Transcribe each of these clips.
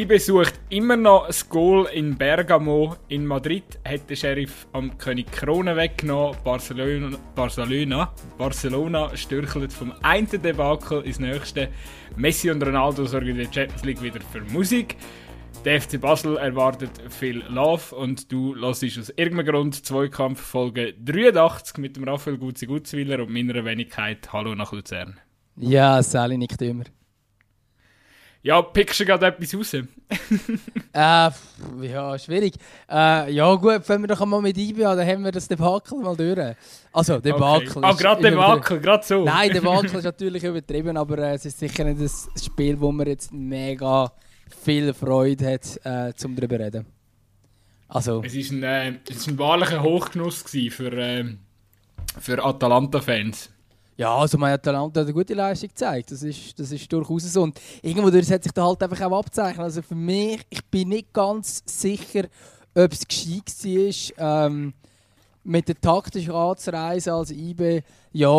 IB sucht immer noch ein Goal in Bergamo. In Madrid hat der Sheriff am König Krone weggenommen. Barcelona, Barcelona, Barcelona stürchelt vom einen Debakel ins nächste. Messi und Ronaldo sorgen in der Champions League wieder für Musik. Der FC Basel erwartet viel Love und du hörst aus irgendeinem Grund Zweikampf Folge 83 mit dem Raphael Gutzi-Gutzwiller und meiner Wenigkeit Hallo nach Luzern. Ja, Sally nickt immer. Ja, pickst du gerade etwas raus? äh, ja, schwierig. Äh, ja gut, wenn wir doch mal mit IBA, dann haben wir das Debakel mal durch. Also, Debakel. Okay. Ah, gerade Debakel, gerade so. Nein, Debakel ist natürlich übertrieben, aber äh, es ist sicher nicht das Spiel, wo man jetzt mega viel Freude hat, äh, zum darüber zu reden. Also. Es war ein, äh, ein wahrlicher Hochgenuss für, äh, für Atalanta-Fans. Ja, also Atalanta hat eine gute Leistung gezeigt. Das ist, das ist durchaus so. Und irgendwo hat sich da halt einfach auch abzeichnet. Also für mich, ich bin nicht ganz sicher, ob es gescheit war, ähm, mit der taktischen Anzureisen als IB. Ja,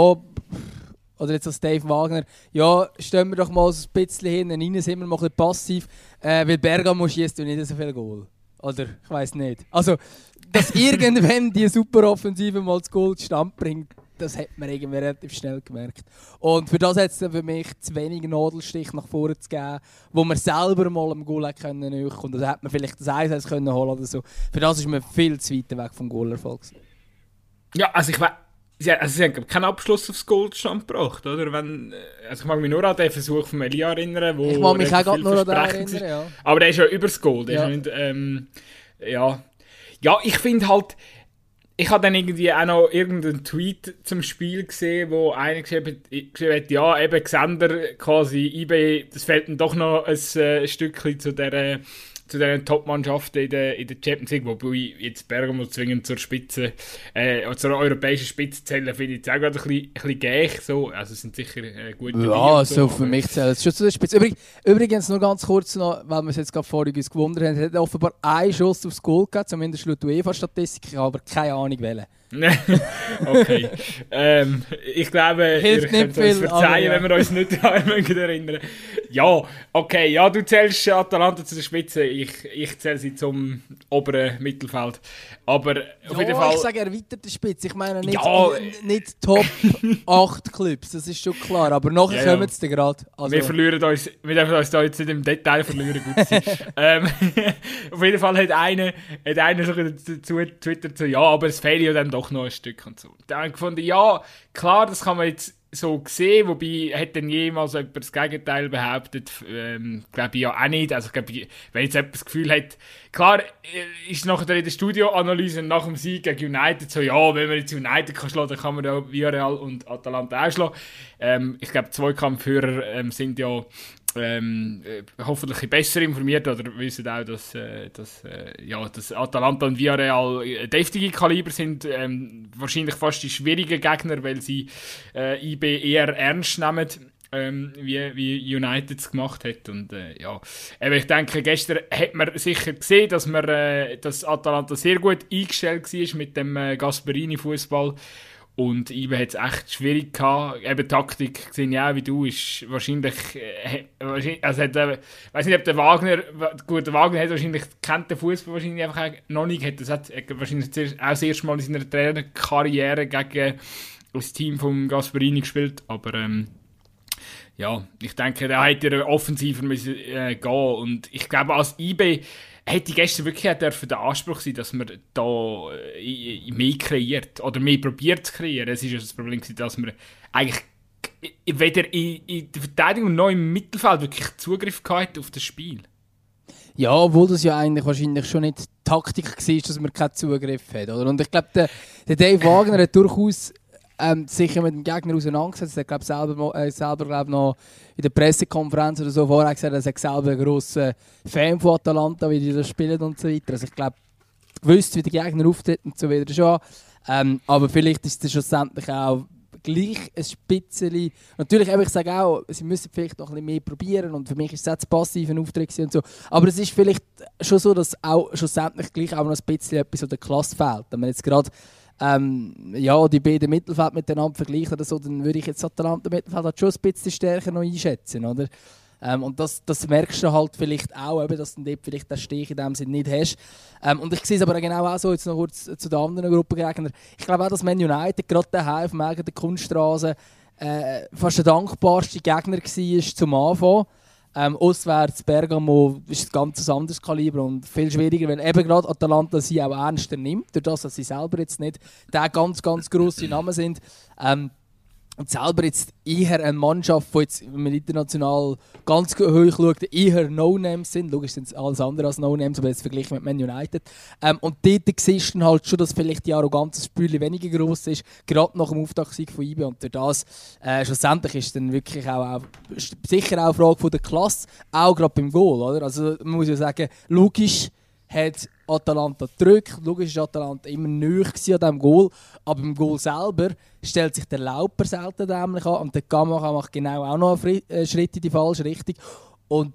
oder jetzt als Dave Wagner, ja, stellen wir doch mal so ein bisschen hin, rein sind wir mal ein bisschen passiv, äh, weil Bergamo schießt ja nicht so viel Goal. Oder, ich weiß nicht. Also, dass irgendwann die Superoffensive mal das Goal zustande bringt, das hat man irgendwie relativ schnell gemerkt. Und für das hat es für mich zu wenig Nadelstich nach vorne zu geben, wo man selber mal am Goal können und dann hat man vielleicht das 1 können holen oder so. Für das ist man viel zu weit weg vom Goalerfolg. Ja, also ich weiß sie, also sie haben keinen Abschluss aufs Goldstand gebracht, oder? Wenn, äh, also ich mag mich nur an den Versuch von Elia erinnern, wo Ich mag mich auch nur an den erinnern, ja. Aber der ist ja übers Gold. Ja. Nicht, ähm, ja. ja, ich finde halt, ich habe dann irgendwie auch noch irgendeinen Tweet zum Spiel gesehen, wo einer geschrieben, geschrieben hat, ja, eben Xander quasi, eBay, das fällt dann doch noch ein äh, Stückchen zu der zu den Top-Mannschaften in der, in der Champions League, wobei jetzt Bergamo zwingend zur Spitze, äh, zur europäischen Spitze zählen, finde ich jetzt auch gerade ein bisschen, ein bisschen gäch, so. Also sind sicher äh, gute Ja, so, für mich zählt es schon zu der Spitze. Übrig, übrigens nur ganz kurz noch, weil wir es jetzt gerade vorhin uns gewundert haben, hat offenbar einen Schuss aufs Goal gehabt, zumindest laut UEFA-Statistik, aber keine Ahnung welchen. okay. ähm, ich glaube, Hilft ihr könnt uns verzeihen, ja. wenn wir uns nicht daran erinnern Ja, okay, ja, du zählst Atalanta zu der Spitze, ich, ich zähle sie zum oberen Mittelfeld. Aber auf ja, jeden Fall... ich sage erweiterte Spitze, ich meine nicht, ja. nicht Top 8 Clubs, das ist schon klar, aber nachher ja, kommen sie gerade. Also. Wir verlieren uns, wir dürfen uns da jetzt nicht im Detail verlieren, gut ähm, Auf jeden Fall hat einer, hat einer so dazu twittert so, ja, aber es fehlt ja dann doch doch noch ein Stück und so. Dann habe ich gefunden, ja, klar, das kann man jetzt so sehen, wobei hat dann jemals jemand das Gegenteil behauptet, ähm, glaube ich ja auch nicht. Also glaube wenn jetzt jemand das Gefühl hat, klar äh, ist nachher in der Studioanalyse nach dem Sieg gegen United so, ja, wenn man jetzt United kann schlagen, dann kann man ja Villarreal und Atalanta auch schlagen. Ähm, ich glaube, Zweikampfführer ähm, sind ja ähm, äh, hoffentlich besser informiert oder wissen auch, dass, äh, dass, äh, ja, dass Atalanta und Villarreal äh, deftige Kaliber sind. Ähm, wahrscheinlich fast die schwierigen Gegner, weil sie äh, IB eher ernst nehmen. Ähm, wie, wie United es gemacht hat. Und äh, ja, aber ich denke, gestern hat man sicher gesehen, dass, man, äh, dass Atalanta sehr gut eingestellt war mit dem äh, Gasperini-Fußball. Und Ibe hat es echt schwierig gehabt. Eben Taktik, sehe ich wie du, ist wahrscheinlich, äh, also hat, äh, weiß nicht, ob der Wagner, gut, der Wagner hat wahrscheinlich, kennt den Fußball wahrscheinlich einfach noch nicht, hat das hat wahrscheinlich auch das erste Mal in seiner Trainerkarriere gegen das Team von Gasperini gespielt, aber ähm, ja, ich denke, da hätte er offensiver müssen äh, gehen und ich glaube, als IB hätte gestern wirklich dürfen der Anspruch sein, dass man da äh, mehr kreiert oder mehr probiert zu kreieren. Es ist ja das Problem, dass man eigentlich weder in, in der Verteidigung noch im Mittelfeld wirklich Zugriff hatte auf das Spiel. Ja, obwohl das ja eigentlich wahrscheinlich schon nicht Taktik war, dass man keinen Zugriff hat. Oder? Und ich glaube, der, der Dave Wagner hat durchaus ähm, sicher mit dem Gegner auseinandergesetzt. Er hat selber, äh, selber glaub, noch in der Pressekonferenz oder so vorher gesagt, er sei selber ein grosser Fan von Atalanta, wie die das spielen und so weiter. Also ich glaube, gewusst, wie der Gegner auftritt und so weiter schon. Ähm, aber vielleicht ist es schlussendlich auch gleich ein Spitzeli. Natürlich, ich sage auch, sie müssen vielleicht noch ein bisschen mehr probieren und für mich ist es jetzt passiv ein Auftritt und so. Aber es ist vielleicht schon so, dass auch schlussendlich gleich auch noch ein bisschen etwas an der Klasse fehlt. Wenn man jetzt gerade ähm, ja, die beiden Mittelfeld miteinander vergleichen oder so, dann würde ich jetzt Atalanta Mittelfeld halt schon ein bisschen stärker noch einschätzen, oder? Ähm, und das, das merkst du halt vielleicht auch, eben, dass du dort vielleicht den Stich in dem Sinne nicht hast. Ähm, und ich sehe es aber genau auch so, jetzt noch kurz zu den anderen Gruppengegnern. Ich glaube auch, dass Man United gerade daheim auf dem eigenen Kunststraße äh, fast der dankbarste Gegner war zum Anfang. Ähm, auswärts Bergamo ist ein ganz anderes Kaliber und viel schwieriger, weil eben gerade Atalanta sie auch ernster nimmt, durch das, dass sie selber jetzt nicht der ganz, ganz grosse Namen sind. Ähm, und selber jetzt eher eine Mannschaft, die jetzt, wenn man international ganz hoch schaut, eher No-Names sind. Logisch sind es alles andere als No-Names, aber jetzt verglichen mit Man United. Ähm, und dort siehst du halt schon, dass vielleicht die Arroganz des Spiels weniger groß ist, gerade nach dem Auftaktsieg von IBE. Und durch das, äh, schlussendlich ist dann wirklich auch, auch sicher auch eine Frage von der Klasse, auch gerade beim Goal. Oder? Also man muss ja sagen, logisch hat Atalanta gedrückt. Logisch war Atalanta immer nöch an diesem Goal. Aber im Goal selber stellt sich der Lauper selten dämlich an. Und der Gamma macht genau auch noch einen äh, Schritt in die falsche Richtung. Und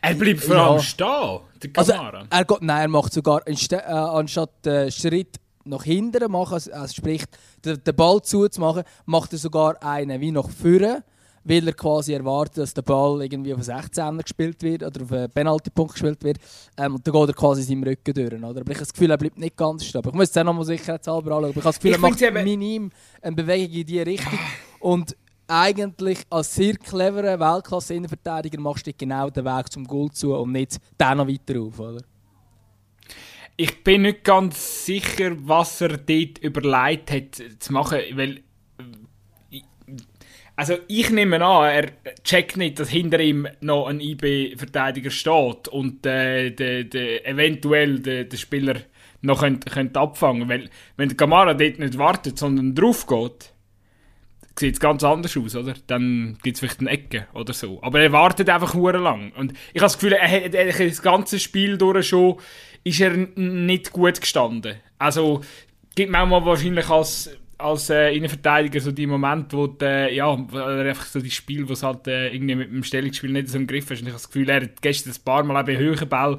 er bleibt vor allem ja. stehen, der Kamara. Also, er geht, nein, er macht sogar, äh, anstatt einen Schritt nach hinten machen, also, also sprich, den, den Ball zuzumachen, macht er sogar einen wie nach vorne weil er quasi erwartet, dass der Ball irgendwie auf einen 16er gespielt wird oder auf einen Penaltypunkt gespielt wird. Ähm, und dann geht er quasi seinem Rücken durch. Oder? Aber ich habe das Gefühl, er bleibt nicht ganz stehen. Ich muss es auch nochmal sicherheitshalber anschauen. Aber ich habe das Gefühl, ich er macht eben... minim eine Bewegung in diese Richtung. Und eigentlich als sehr cleverer Weltklasse-Innenverteidiger machst du genau den Weg zum Goal zu und nicht den noch weiter auf. Oder? Ich bin nicht ganz sicher, was er dort überlegt hat zu machen, weil also ich nehme an, er checkt nicht, dass hinter ihm noch ein IB-Verteidiger steht und äh, de, de, eventuell der de Spieler noch könnt, könnt abfangen Weil wenn der Kamara dort nicht wartet, sondern drauf geht, sieht es ganz anders aus, oder? Dann gibt es vielleicht eine Ecke oder so. Aber er wartet einfach nur lang. Und ich habe das Gefühl, er hat das ganze Spiel durch schon ist er nicht gut gestanden. Also gibt man auch mal wahrscheinlich als als äh, Innenverteidiger so die Momente, wo die, äh, ja, einfach so die Spiel, wo es halt äh, irgendwie mit dem Stellungsspiel nicht so im Griff ist. Und ich habe das Gefühl, er hat gestern ein paar Mal bei höheren Ball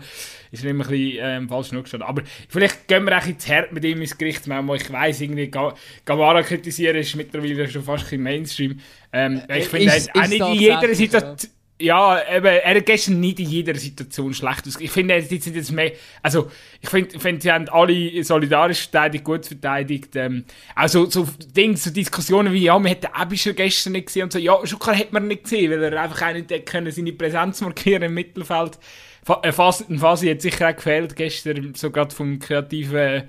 ist er immer ein bisschen ähm, falsch genug gestanden. Aber vielleicht gehen wir auch ins Herd mit ihm ins Gericht. Manchmal. Ich weiss, irgendwie Gavara kritisieren ist mittlerweile schon fast ein Mainstream. Ähm, ich finde, auch nicht in jeder Situation ja, eben, er gestern nicht in jeder Situation schlecht aus. Ich finde, jetzt sind jetzt mehr, also, ich finde, find, sie haben alle solidarisch verteidigt, gut verteidigt. Ähm, also, so Dinge, so Diskussionen wie, ja, man hätte Abischer gestern nicht gesehen und so. Ja, schon klar hätte man nicht gesehen, weil er einfach auch nicht können, seine Präsenz markieren im Mittelfeld. Äh, Fasi, Fasi hat sicher auch gefehlt gestern, so gerade vom kreativen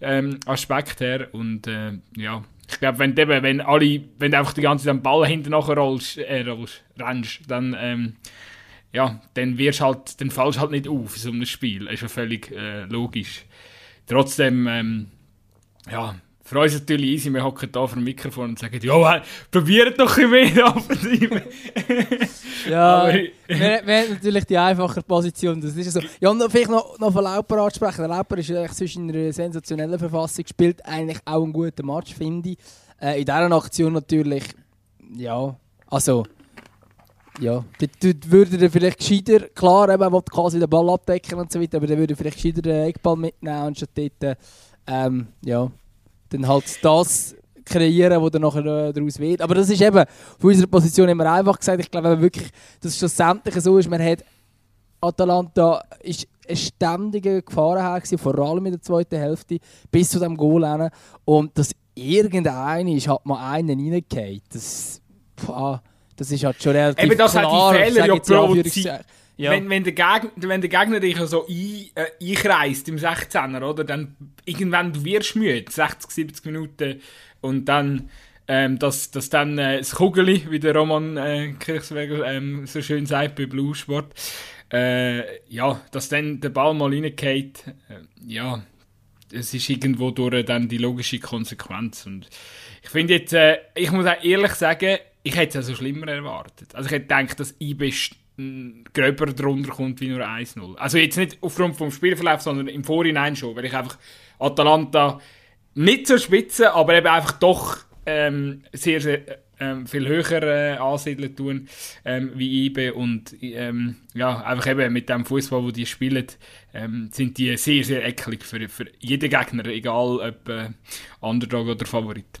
ähm, Aspekt her. Und, äh, ja, ich glaube, wenn, wenn, wenn du einfach die ganze Zeit am Ball hinten nachher rollst, äh, rollst, rennst, dann, ähm, ja, dann wirst halt, dann fallst halt nicht auf in so einem Spiel. Das ist ja völlig äh, logisch. Trotzdem, ähm, ja, für uns natürlich easy, wir hocken hier vor dem Mikrofon und sagen, ja, probiert doch ein bisschen mehr Offensive. ja, wir, wir haben natürlich die einfache Position, das ist so. Ja, und vielleicht noch, noch von Lauper ansprechen. Der Lauper ist eigentlich zwischen einer sensationellen Verfassung, spielt eigentlich auch einen guten Match, finde ich. Äh, in dieser Aktion natürlich, ja, also... Ja, dort würde er vielleicht gescheiter, klar, eben, er will quasi den Ball abdecken und so weiter, aber dann würde er vielleicht gescheiter den Eckball mitnehmen und statt dort, ähm, ja, dann halt das kreieren, was dann nachher äh, daraus wird. Aber das ist eben von unserer Position immer einfach gesagt. Ich glaube wirklich, dass es schlussendlich so ist, man hat Atalanta ist eine ständige Gefahr her, vor allem in der zweiten Hälfte, bis zu dem Goal hin. Und dass irgendeiner ist, hat mal einen reingefallen. Das, das ist halt schon relativ Eben das klar. Hat die Fehler ja provoziert. Ja. Wenn, wenn, der Gegner, wenn der Gegner dich so ein, äh, einkreist im 16er, oder, dann irgendwann du wirst müde, 60, 70 Minuten, und dann, ähm, dass, dass dann äh, das Kugeli, wie der Roman äh, Kirchsweger ähm, so schön sagt bei Blue Sport, äh, ja, dass dann der Ball mal reingeht, äh, ja, es ist irgendwo durch dann die logische Konsequenz. Und ich finde jetzt, äh, ich muss auch ehrlich sagen, ich hätte es also schlimmer erwartet. Also ich hätte gedacht, dass IB gröber drunter kommt wie nur 1-0. Also jetzt nicht aufgrund vom Spielverlauf, sondern im Vorhinein schon, weil ich einfach Atalanta nicht zur Spitze, aber eben einfach doch ähm, sehr, sehr ähm, viel höher äh, ansiedeln tun ähm, wie IBE und ähm, ja, einfach eben mit dem Fußball, wo die spielen, ähm, sind die sehr, sehr eklig für, für jeden Gegner, egal ob äh, Underdog oder Favorit.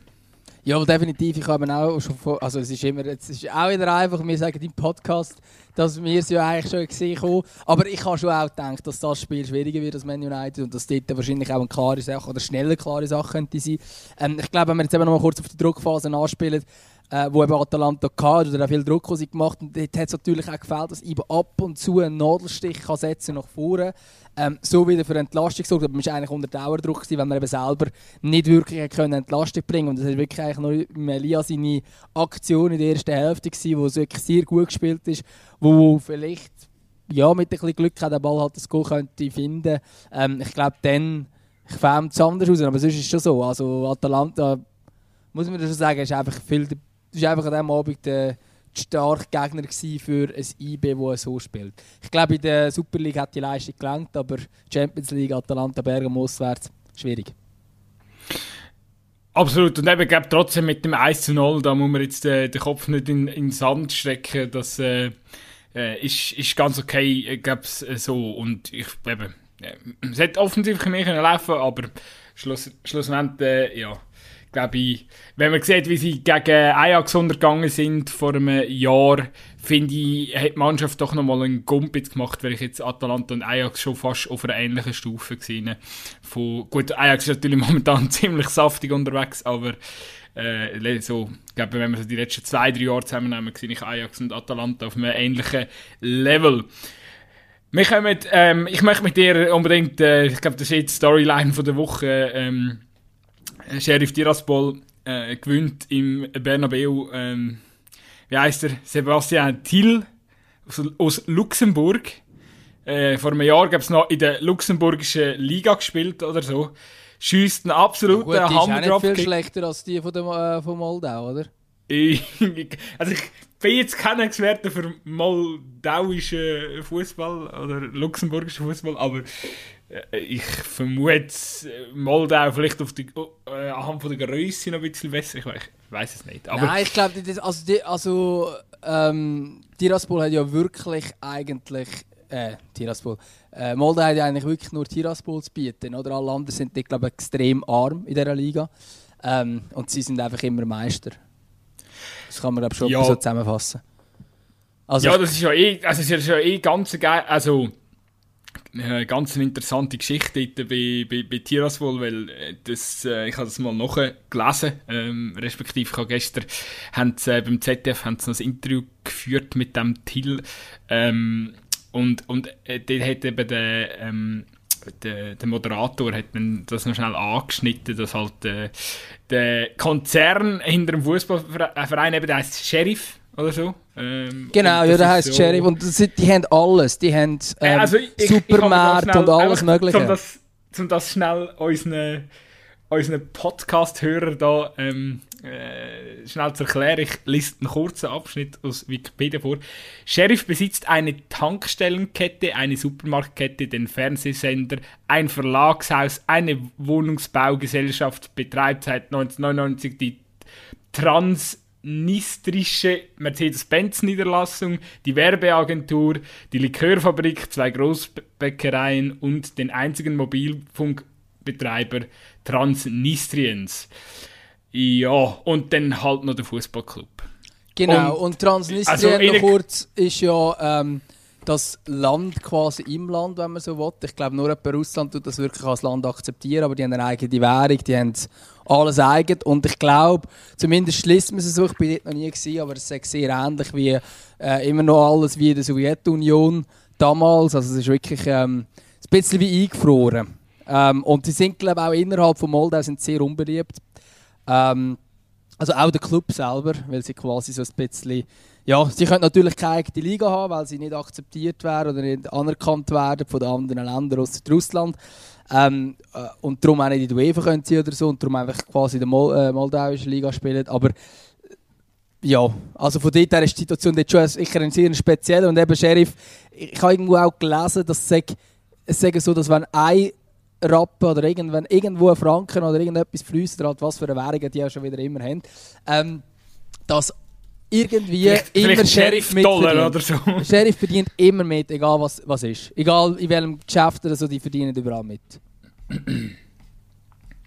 Ja, definitiv. Ich habe auch schon vor, also es ist immer, es ist auch wieder einfach, wir sagen im Podcast, dass wir es ja eigentlich schon gesehen haben. Aber ich habe schon auch gedacht, dass das Spiel schwieriger wird als Man United und dass dort wahrscheinlich auch eine klare Sache oder schneller klare Sache könnte sein. Ähm, ich glaube, wenn wir jetzt eben noch mal kurz auf die Druckphase anspielen, äh, wo eben Atalanta hatte oder auch viel Druck sie gemacht und dort hat es natürlich auch gefällt, dass eben ab und zu einen Nadelstich kann setzen nach vorne ähm, so wieder für Entlastung gesorgt, aber man war eigentlich unter Dauerdruck, gewesen, wenn man eben selber nicht wirklich können Entlastung bringen konnte. Und das war wirklich eigentlich nur Melia seine Aktion in der ersten Hälfte, gewesen, wo es wirklich sehr gut gespielt ist, wo vielleicht ja, mit ein bisschen Glück hat der Ball halt das Goal könnte finden. Ähm, ich glaube, dann fängt es anders aus, aber sonst ist es schon so. Also Atalanta, muss man schon sagen, ist einfach viel das war einfach an diesem Abend der starke Gegner für ein IB, das so spielt. Ich glaube, in der Super League hat die Leistung gelangt, aber Champions League, Atalanta, Bergamo auswärts, schwierig. Absolut. Und eben, glaube trotzdem mit dem 1 zu 0, da muss man jetzt äh, den Kopf nicht in, in den Sand stecken. Das äh, äh ist, ist ganz okay, äh, glaube äh, so. Und ich, eben, äh, es hätte offensiv mehr können laufen aber schluss, schlussendlich, äh, ja glaube ich, wenn man sieht, wie sie gegen Ajax untergegangen sind vor einem Jahr, finde ich, hat die Mannschaft doch nochmal einen Gumpitz gemacht, weil ich jetzt Atalanta und Ajax schon fast auf einer ähnlichen Stufe gesehen von Gut, Ajax ist natürlich momentan ziemlich saftig unterwegs, aber äh, so, ich glaube, wenn wir so die letzten zwei, drei Jahre zusammennehmen, sehe ich Ajax und Atalanta auf einem ähnlichen Level. Wir kommen, ähm, ich möchte mit dir unbedingt, äh, ich glaube, das ist die Storyline von der Woche, ähm, Sheriff Tiraspol äh, gewinnt im Bernabeu, ähm, wie heißt er, Sebastian Thiel aus, aus Luxemburg. Äh, vor einem Jahr gab es noch in der luxemburgischen Liga gespielt oder so. Schießt einen absoluten ja, Hammer Die ist viel schlechter als die von, der, äh, von Moldau, oder? also ich bin jetzt kein Experte für moldauischen Fußball oder luxemburgischen Fußball, aber äh, ich vermute Moldau vielleicht auf die, äh, anhand von der Größe noch ein bisschen besser. Ich weiß es nicht. Aber Nein, ich glaube, also, die, also ähm, Tiraspol hat ja wirklich eigentlich äh, Tiraspol. Äh, Moldau hat ja eigentlich wirklich nur Tiraspol zu bieten. Oder? Alle anderen sind, ich glaube, extrem arm in dieser Liga. Ähm, und sie sind einfach immer Meister. Das kann man glaube schon ja. so zusammenfassen. Also, ja, das ist ja eh, also ist ja eh ganz geil. Also, eine ganz interessante Geschichte bei, bei, bei Tiraspol, weil äh, das, äh, ich habe das mal nachgelesen, ähm, respektive ich habe gestern haben sie, äh, beim ZDF haben sie ein Interview geführt mit dem Till ähm, und, und äh, dort hat eben der, ähm, der, der, Moderator hat das noch schnell angeschnitten, dass halt äh, der Konzern hinter dem Fußballverein eben, der heißt Sheriff oder so. Ähm, genau, ja, der heißt so Sheriff und das, die haben alles. Die haben ähm, also Supermärkte und alles Mögliche. Um das, um das schnell unseren, unseren Podcast-Hörer da ähm, äh, schnell zu erklären, ich lese einen kurzen Abschnitt aus Wikipedia vor. Sheriff besitzt eine Tankstellenkette, eine Supermarktkette, den Fernsehsender, ein Verlagshaus, eine Wohnungsbaugesellschaft, betreibt seit 1999 die Trans nistrische Mercedes-Benz-Niederlassung, die Werbeagentur, die Likörfabrik, zwei Großbäckereien und den einzigen Mobilfunkbetreiber Transnistriens. Ja, und dann halt noch der Fußballclub. Genau, und, und Transnistrien also noch kurz ist ja ähm, das Land quasi im Land, wenn man so will. Ich glaube, nur etwa Russland tut das wirklich als Land akzeptieren, aber die haben eine eigene Währung, die haben alles eigen. Und ich glaube, zumindest schließt man es so, ich bin dort noch nie gewesen, aber es ist sehr ähnlich wie äh, immer noch alles wie in der Sowjetunion damals. Also es ist wirklich ähm, ein bisschen wie eingefroren. Ähm, und sie sind, glaube auch innerhalb von Moldau sind sehr unbeliebt. Ähm, also auch der Club selber, weil sie quasi so ein bisschen ja, sie können natürlich keine eigene Liga haben, weil sie nicht akzeptiert werden oder nicht anerkannt werden von den anderen Ländern außer Russland. Ähm, äh, und darum auch nicht in der UEFA können sie oder so und darum einfach quasi in der Mol äh, moldauischen Liga spielen. Aber ja, also von dort her ist die Situation dort schon sicher sehr speziell. Und eben Sheriff, ich habe irgendwo auch gelesen, dass es sagen so, dass wenn ein Rappen oder irgendwann irgendwo ein Franken oder irgendetwas fließt, was für eine Währung die ja schon wieder immer haben, ähm, dass irgendwie vielleicht, immer vielleicht Sheriff Dollar oder so. Sheriff verdient immer mit, egal was, was ist. Egal in welchem Geschäft oder so, die verdienen überall mit.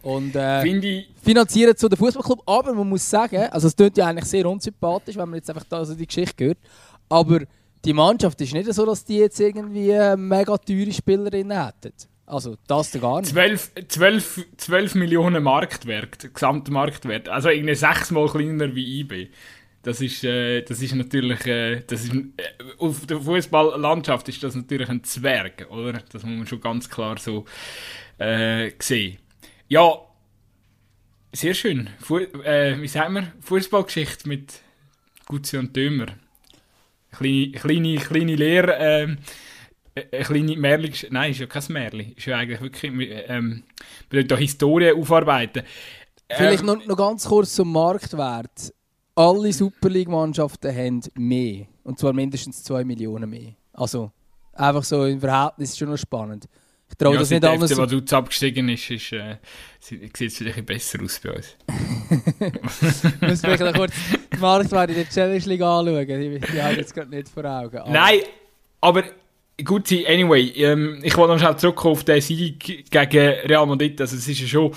Und äh, finanzieren zu den Fußballclub. Aber man muss sagen, also es klingt ja eigentlich sehr unsympathisch, wenn man jetzt einfach da so die Geschichte hört. Aber die Mannschaft ist nicht so, dass die jetzt irgendwie äh, mega teure Spielerinnen hätten. Also das gar nicht. 12, 12, 12 Millionen Marktwert, Gesamtmarktwert. Also irgendwie sechsmal kleiner wie IB. Das ist, äh, das ist natürlich, äh, das ist, äh, auf der Fußballlandschaft ist das natürlich ein Zwerg, oder? Das muss man schon ganz klar so äh, sehen. Ja, sehr schön. Fu äh, wie sagen wir? Fußballgeschichte mit Gutzi und Dömer. Kleine, kleine, kleine Lehre, ähm, eine kleine Märli, nein, ist ja kein Märli, ist ja eigentlich wirklich, ähm, bedeutet da Historie aufarbeiten. Vielleicht Ähm, noch, noch ganz kurz zum Marktwert. Alle Super League-Mannschaften haben mehr. Und zwar mindestens 2 Millionen mehr. Also einfach so im Verhältnis ist schon noch spannend. Ich traue ja, das nicht der alles. FC Vaduz abgestiegen ist, ist äh, sieht es vielleicht besser aus bei uns. Ich muss vielleicht noch kurz den Marktwert in der Challenge League anschauen. Die, die habe ich jetzt gerade nicht vor Augen. Aber- Nein, aber gut, anyway, ähm, ich wollte noch schnell zurückkommen auf den Sieg gegen Real Madrid. Also, es ist ja schon,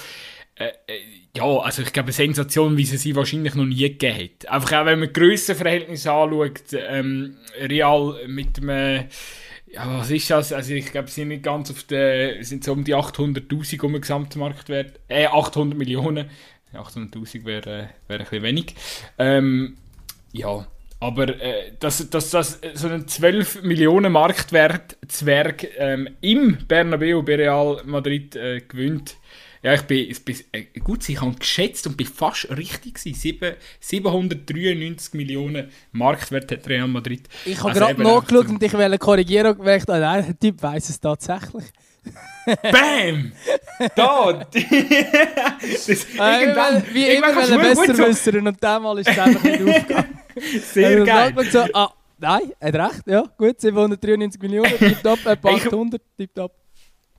äh, äh, ja, also ich glaube, eine Sensation, wie sie sie wahrscheinlich noch nie gegeben hat. Einfach auch, wenn man die Grössenverhältnisse anschaut, ähm, Real mit dem, ja, was ist das? Also, ich glaube, sie sind nicht ganz auf der, sind so um die 800.000 um den Gesamtmarktwert, äh, 800 Millionen. 800.000 wäre äh, wär ein bisschen wenig. Ähm, ja, aber äh, dass, dass, dass so ein 12 Millionen Marktwert Zwerg ähm, im Bernabeu bei Real Madrid äh, gewinnt. Ja, ich bin, ich bin äh, gut, ich habe geschätzt und bin fast richtig gewesen. Sieben- 793 Millionen Marktwert hat Real Madrid. Ich habe Also gerade nachgeschaut und ich wollte korrigieren und gemerkt, ah, nein, der Typ weiss es tatsächlich. Bam! Da! das, Äh, irgendwann, wie immer wollen besser so, wissen und diesmal ist es einfach nicht aufgegangen. Sehr Also, geil. so, ah, nein, er hat recht, ja, gut, 793 Millionen, tipptopp, etwa Ich- 800, tipptopp. Weil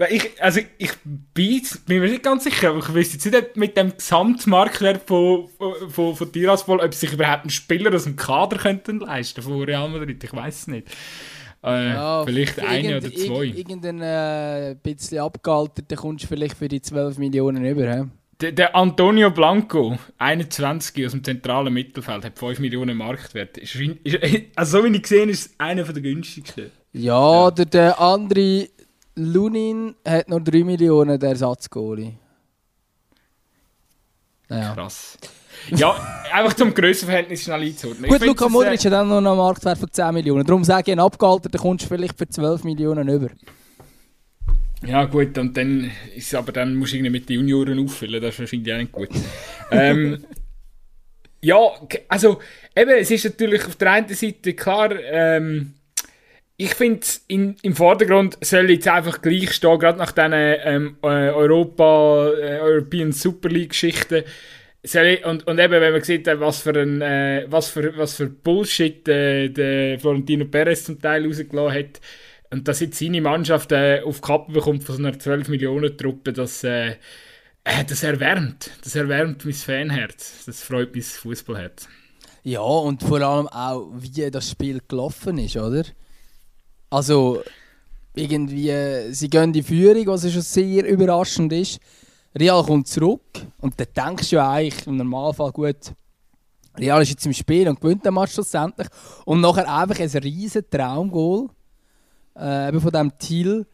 Ich, also ich bin, bin mir nicht ganz sicher, aber ich weiß jetzt nicht mit dem Gesamtmarktwert von, von, von, von Tiraspol, ob sich überhaupt ein Spieler aus dem Kader könnten leisten von Real Madrid. Ich weiß es nicht. Äh, Ja, vielleicht eine oder zwei. irgend- Irgendein äh, bisschen abgealtert, kommst du vielleicht für die 12 Millionen über. He? Der, der Antonio Blanco, 21 aus dem zentralen Mittelfeld, hat 5 Millionen Marktwert. Ist, ist, also so wie ich gesehen ist es einer der günstigsten. Ja, Der, der andere Lunin hat noch 3 Millionen, der Ersatzgoalie. Ja. Krass. Ja, einfach zum Grössenverhältnis schnell einzuordnen. Gut, Luka Modric hat dann noch einen Marktwert von 10 Millionen. Darum sage ich, ein abgealterter kommst du vielleicht für 12 Millionen über. Ja gut, und dann ist aber dann musst du irgendwie mit den Junioren auffüllen, das ist wahrscheinlich auch nicht gut. ähm, ja, also eben, es ist natürlich auf der einen Seite klar, ähm, ich finde im Vordergrund soll jetzt einfach gleich stehen, gerade nach diesen ähm, äh, Europa, äh, European Super League Geschichten. Soll ich- Und, und eben, wenn man sieht, äh, was für ein äh, was für, was für Bullshit äh, der Florentino Perez zum Teil rausgelassen hat, und dass jetzt seine Mannschaft äh, auf Kappe bekommt von so einer 12 Millionen Truppe, das, äh, äh, das erwärmt. Das erwärmt mein Fanherz. Das freut mein Fußballherz. Ja, und vor allem auch, wie das Spiel gelaufen ist, oder? Also, irgendwie, sie gehen in die Führung, was schon sehr überraschend ist. Real kommt zurück und dann denkst du eigentlich im Normalfall gut, Real ist jetzt im Spiel und gewinnt den Match schlussendlich. Und nachher einfach ein riesen Traumgoal äh, von diesem Thiel.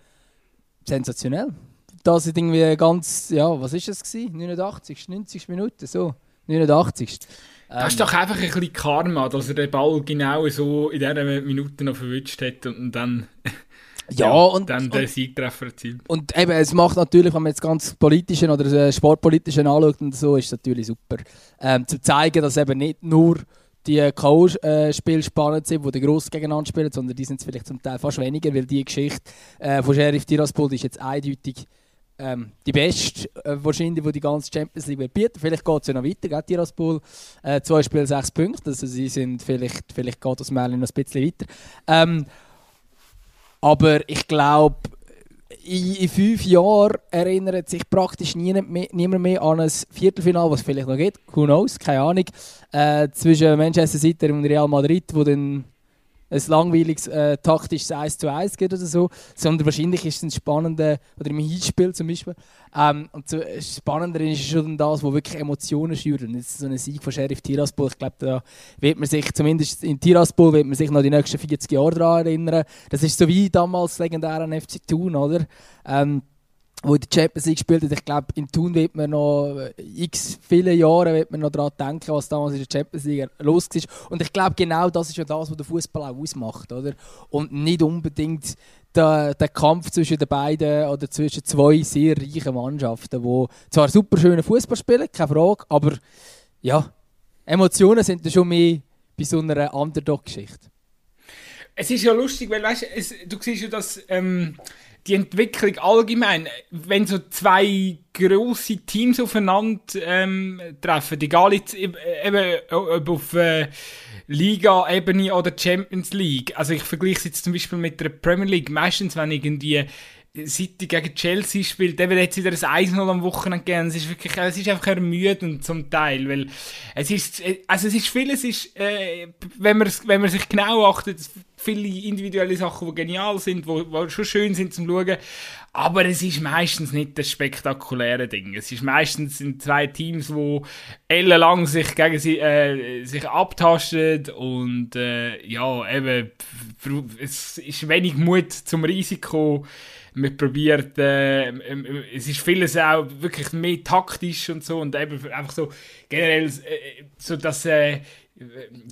Sensationell. Das ist irgendwie ganz, ja, was ist es gewesen? 89, 90 Minuten, so. 89. Das ist doch einfach ein bisschen Karma, dass er den Ball genau so in dieser Minute noch verwünscht hat und dann, ja, und, dann den Siegtreffer erzielt. Und eben, es macht natürlich, wenn man jetzt ganz politischen oder äh, sportpolitischen anschaut und so, ist es natürlich super. Ähm, zu zeigen, dass eben nicht nur die K.O.-Spiele spannend sind, wo die Gross gegeneinander spielen, sondern die sind es vielleicht zum Teil fast weniger, weil die Geschichte äh, von Sheriff Tiraspol die ist jetzt eindeutig ähm, die beste, äh, wahrscheinlich, die die ganze Champions League wird bieten. Vielleicht geht es ja noch weiter, geht Tiraspol. Äh, zwei Spiele, sechs Punkte, also sie sind vielleicht, vielleicht geht das Märchen noch ein bisschen weiter. Ähm, aber ich glaube, in, in fünf Jahren erinnert sich praktisch niemand mehr, niemand mehr an ein Viertelfinale, was es vielleicht noch geht, who knows, keine Ahnung, äh, zwischen Manchester City und Real Madrid, wo dann ein langweiliges äh, taktisches 1 zu 1 gibt oder so, sondern wahrscheinlich ist es ein spannender, oder im Heatspiel zum Beispiel, ähm, und so, spannender ist schon das, wo wirklich Emotionen schürt. Und jetzt so ein Sieg von Sheriff Tiraspol, ich glaube, da wird man sich, zumindest in Tiraspol, wird man sich noch die nächsten 40 Jahre daran erinnern. Das ist so wie damals legendär an FC Thun, oder? Ähm, wo die Champions League gespielt hat. Ich glaube, in Thun wird man noch äh, x viele Jahre wird man noch daran denken, was damals in der Champions League los war. Und ich glaube, genau das ist ja das, was der Fußball auch ausmacht, oder? Und nicht unbedingt der, der Kampf zwischen den beiden oder zwischen zwei sehr reichen Mannschaften, die zwar super schönen Fußball spielen, keine Frage, aber ja, Emotionen sind schon mehr bei so einer Underdog-Geschichte. Es ist ja lustig, weil weißt, es, du siehst ja, dass ähm, die Entwicklung allgemein, wenn so zwei große Teams aufeinander ähm, treffen, egal jetzt eben ob auf äh, Liga-Ebene oder Champions League. Also ich vergleiche es jetzt zum Beispiel mit der Premier League. Meistens, wenn irgendwie City gegen Chelsea spielt, dann wird jetzt wieder ein 1-0 am Wochenende gehen. Es ist wirklich, es ist einfach ermüdend zum Teil, weil es ist, also es ist vieles ist, äh, wenn man, wenn man sich genau achtet, viele individuelle Sachen, die genial sind, die schon schön sind zum Schauen, aber es ist meistens nicht das spektakuläre Ding. Es ist meistens sind zwei Teams, die ellenlang sich gegen sie, äh, sich abtasten und äh, ja, eben, es ist wenig Mut zum Risiko man probiert, äh, es ist vieles auch wirklich mehr taktisch und so und eben einfach so generell äh, so, dass äh,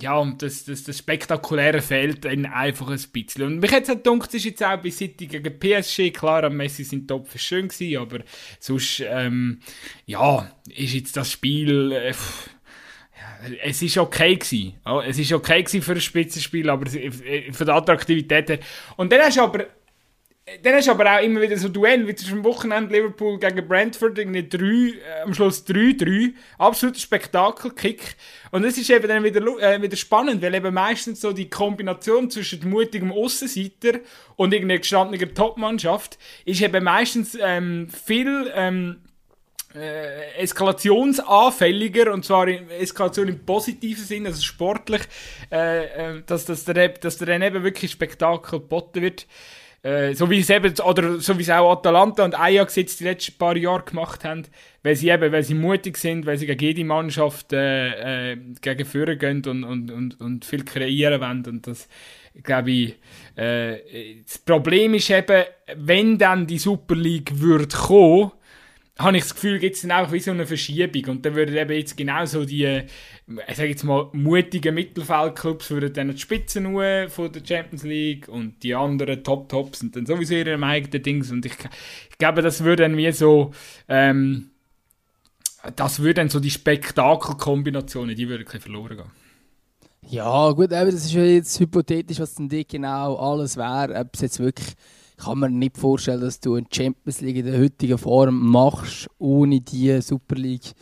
ja, das, das, das Spektakuläre fehlt dann einfach ein bisschen. Und mich hat es gedacht, es ist jetzt auch bei City gegen PSG, klar, am Messi sind Top schön gewesen, aber sonst, ähm, ja, ist jetzt das Spiel, äh, es ist okay gewesen. es ist okay für ein Spitzenspiel, aber äh, für die Attraktivität her. Und dann hast du aber dann hast du aber auch immer wieder so Duell, wie zum Wochenende Liverpool gegen Brentford, irgendwie drei, äh, am Schluss 3-3. Absoluter Spektakelkick. Und das ist eben dann wieder, äh, wieder spannend, weil eben meistens so die Kombination zwischen mutigem Aussenseiter und irgendeiner gestandener Topmannschaft ist eben meistens ähm, viel ähm, äh, eskalationsanfälliger und zwar in, Eskalation im positiven Sinn, also sportlich, äh, äh, dass, dass, der, dass der dann eben wirklich Spektakel geboten wird. Äh, so wie es eben, oder so wie es auch Atalanta und Ajax jetzt die letzten paar Jahre gemacht haben, weil sie eben, weil sie mutig sind, weil sie gegen jede Mannschaft äh, äh, gegen Führer gehen und, und, und, und viel kreieren wollen und das, glaube ich, äh, das Problem ist eben, wenn dann die Super League würde kommen, habe ich das Gefühl, gibt es dann auch wie so eine Verschiebung. Und dann würden eben jetzt genau so die, ich sage jetzt mal, mutigen Mittelfeldclubs würden dann die Spitzen von der Champions League und die anderen Top-Tops sind dann sowieso ihre eigenen Dings. Und ich, ich glaube, das würde dann wie so, ähm, das würde dann so die Spektakelkombinationen, die würden verloren gehen. Ja, gut, aber das ist ja jetzt hypothetisch, was denn genau alles wäre. Ob es jetzt wirklich kann man nicht vorstellen, dass du eine Champions League in der heutigen Form machst, ohne die Super League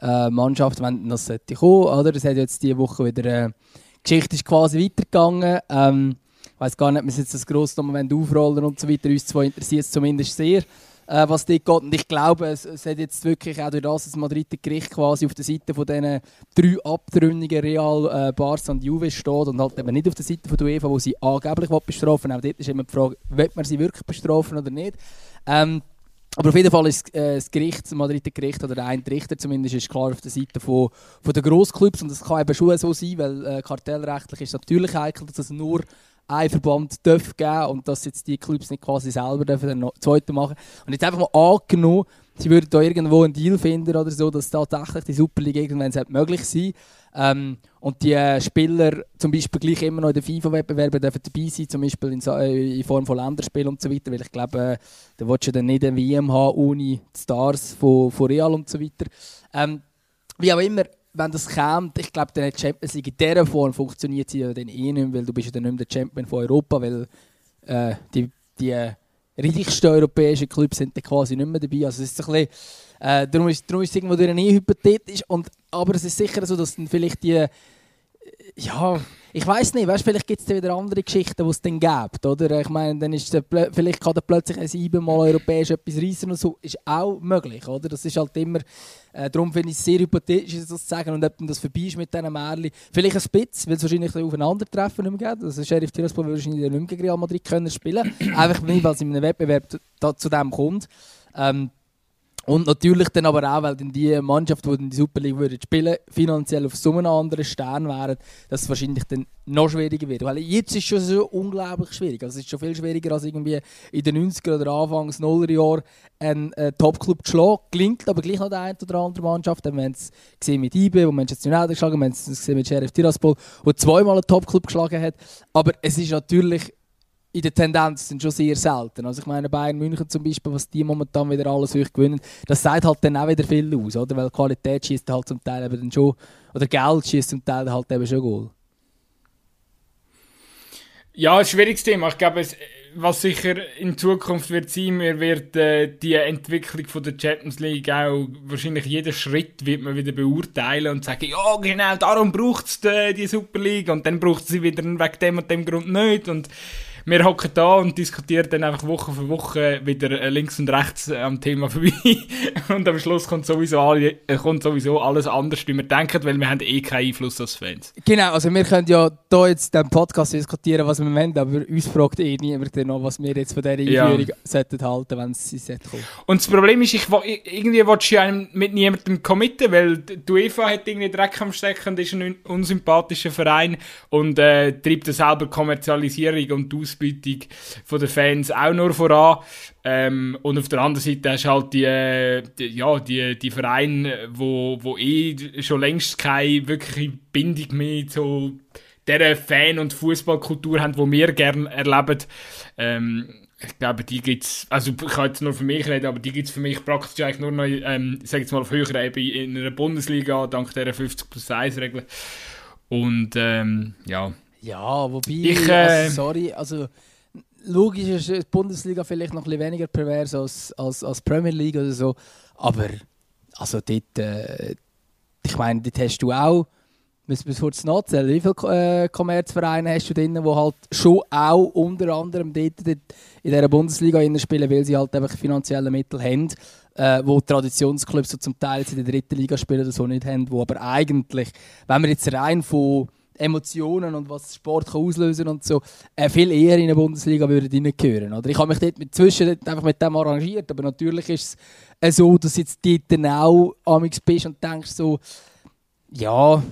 äh, Mannschaft, wenn das sollte kommen, oder? Es hat jetzt diese Woche wieder, äh, die Geschichte ist quasi weitergegangen. Ähm, ich weiß gar nicht, ob wir jetzt das gross nochmal aufrollen und so weiter. Uns zwei interessiert es zumindest sehr äh, was dort geht. Und ich glaube, es, es hat jetzt wirklich auch durch das, dass Madrid Gericht quasi auf der Seite von diesen drei Abtrünnigen Real, äh, Barca und Juve steht und halt eben nicht auf der Seite von der UEFA, wo sie angeblich bestrafen Auch dort ist immer die Frage, wird man sie wirklich bestrafen oder nicht. Ähm, aber auf jeden Fall ist äh, das Gericht, das Madrider Gericht oder der eine Richter zumindest, ist klar auf der Seite von, von den Grossclubs und das kann eben schon so sein, weil äh, kartellrechtlich ist es natürlich heikel, dass es nur ein Verband darf geben und dass jetzt die Clubs nicht quasi selber dürfen dann noch zweite machen. Und jetzt einfach mal angenommen, sie würden da irgendwo einen Deal finden oder so, dass tatsächlich die Superliga irgendwann möglich sein ähm, und die äh, Spieler zum Beispiel gleich immer noch in den FIFA-Wettbewerben dürfen dabei sein, zum Beispiel in, äh, in, Form von Länderspielen und so weiter, weil ich glaube, äh, da willst du dann nicht eine WM haben ohne die Stars von, von Real und so weiter. Ähm, wie auch immer, wenn das kommt, ich glaube, dann die Champions League in dieser Form funktioniert sie ja dann eh nicht mehr, weil du bist ja dann nicht mehr der Champion von Europa, weil äh, die, die reichsten europäischen Clubs sind quasi nicht mehr dabei. Also es ist ein bisschen, äh, darum, ist, es irgendwo durch nie hypothetisch. Und, aber es ist sicher so, dass dann vielleicht die ja, ich weiß nicht, weißt, vielleicht gibt es wieder andere Geschichten, die es dann gibt, oder? Ich meine, dann ist vielleicht kann er plötzlich ein siebenmal europäisch etwas reissen und so, ist auch möglich, oder? Das ist halt immer, äh, darum finde ich es sehr hypothetisch, das zu sagen und ob das vorbei ist mit diesen Märchen. Vielleicht ein Spitz, weil es wahrscheinlich aufeinandertreffen nicht mehr geht. Also Sheriff Tiraspol wird wahrscheinlich nicht mehr gegen Real Madrid können spielen, einfach nicht, weil es in einem Wettbewerb da, zu dem kommt. Ähm, und natürlich dann aber auch, weil dann die Mannschaft, die in die Super League würde spielen, finanziell auf so einem anderen Stern wären, dass es wahrscheinlich dann noch schwieriger wird. Weil jetzt ist es schon so unglaublich schwierig. Also es ist schon viel schwieriger als irgendwie in den 90er oder Anfangs 0er Jahren einen äh, Top-Club zu schlagen. Klingt aber gleich noch die eine oder andere Mannschaft. Wir haben es gesehen mit IBE, wo Manchester United geschlagen wir haben es gesehen mit Sheriff Tiraspol, wo zweimal einen Top-Club geschlagen hat. Aber es ist natürlich in der Tendenz sind schon sehr selten. Also ich meine, Bayern München zum Beispiel, was die momentan wieder alles gewinnen, das sagt halt dann auch wieder viel aus, oder? Weil Qualität schießt halt zum Teil eben schon, oder Geld schießt zum Teil halt eben schon Goal. Ja, ein schwieriges Thema. Ich glaube, was sicher in Zukunft wird sein, wir wird äh, die Entwicklung von der Champions League auch wahrscheinlich jeden Schritt wird man wieder beurteilen und sagen, ja genau, darum braucht es die, die Super League und dann braucht sie wieder wegen dem und dem Grund nicht und wir hocken da und diskutieren dann einfach Woche für Woche wieder äh, links und rechts äh, am Thema vorbei. und am Schluss kommt sowieso, alle, äh, kommt sowieso alles anders, wie wir denken, weil wir haben eh keinen Einfluss als Fans. Genau, also wir können ja hier jetzt den Podcast diskutieren, was wir wollen, aber uns fragt eh niemand noch, was wir jetzt von dieser Einführung ja. sollten halten, wenn sie kommen. Und das Problem ist, ich, irgendwie willst du ja mit niemandem committen, weil die UEFA hat irgendwie Dreck am Stecken und ist ein unsympathischer Verein und äh, treibt selber Kommerzialisierung und Aus Ausbeutung den Fans auch nur voran. Ähm, und auf der anderen Seite hast du halt die, die, ja, die, die Vereine, wo, wo eh schon längst keine wirkliche Bindung mehr zu dieser Fan- und Fußballkultur haben, die wir gerne erleben. Ähm, ich glaube, die gibt es, also ich kann jetzt nur für mich reden, aber die gibt es für mich praktisch eigentlich nur noch, ähm, sage jetzt mal auf höherer Ebene in einer Bundesliga, dank dieser 50 plus 1 Regel. Und ähm, ja, ja, wobei, ich, äh, also, sorry, also logisch ist die Bundesliga vielleicht noch ein bisschen weniger pervers als, als, als Premier League oder so, aber also dort, äh, ich meine, dort hast du auch, müssen wir kurz nachzählen, wie viele äh, Kommerzvereine hast du drin, die halt schon auch unter anderem dort, dort in dieser Bundesliga spielen, weil sie halt einfach finanzielle Mittel haben, äh, wo Traditionsclubs so zum Teil in der dritten Liga spielen oder so nicht haben, wo aber eigentlich, wenn wir jetzt rein von Emotionen und was Sport kann auslösen und so, äh, viel eher in der Bundesliga würden reingehören. Oder ich habe mich dort mit, zwischen einfach mit dem arrangiert, aber natürlich ist es äh, so, dass jetzt dort dann auch amix bist und denkst so, ja,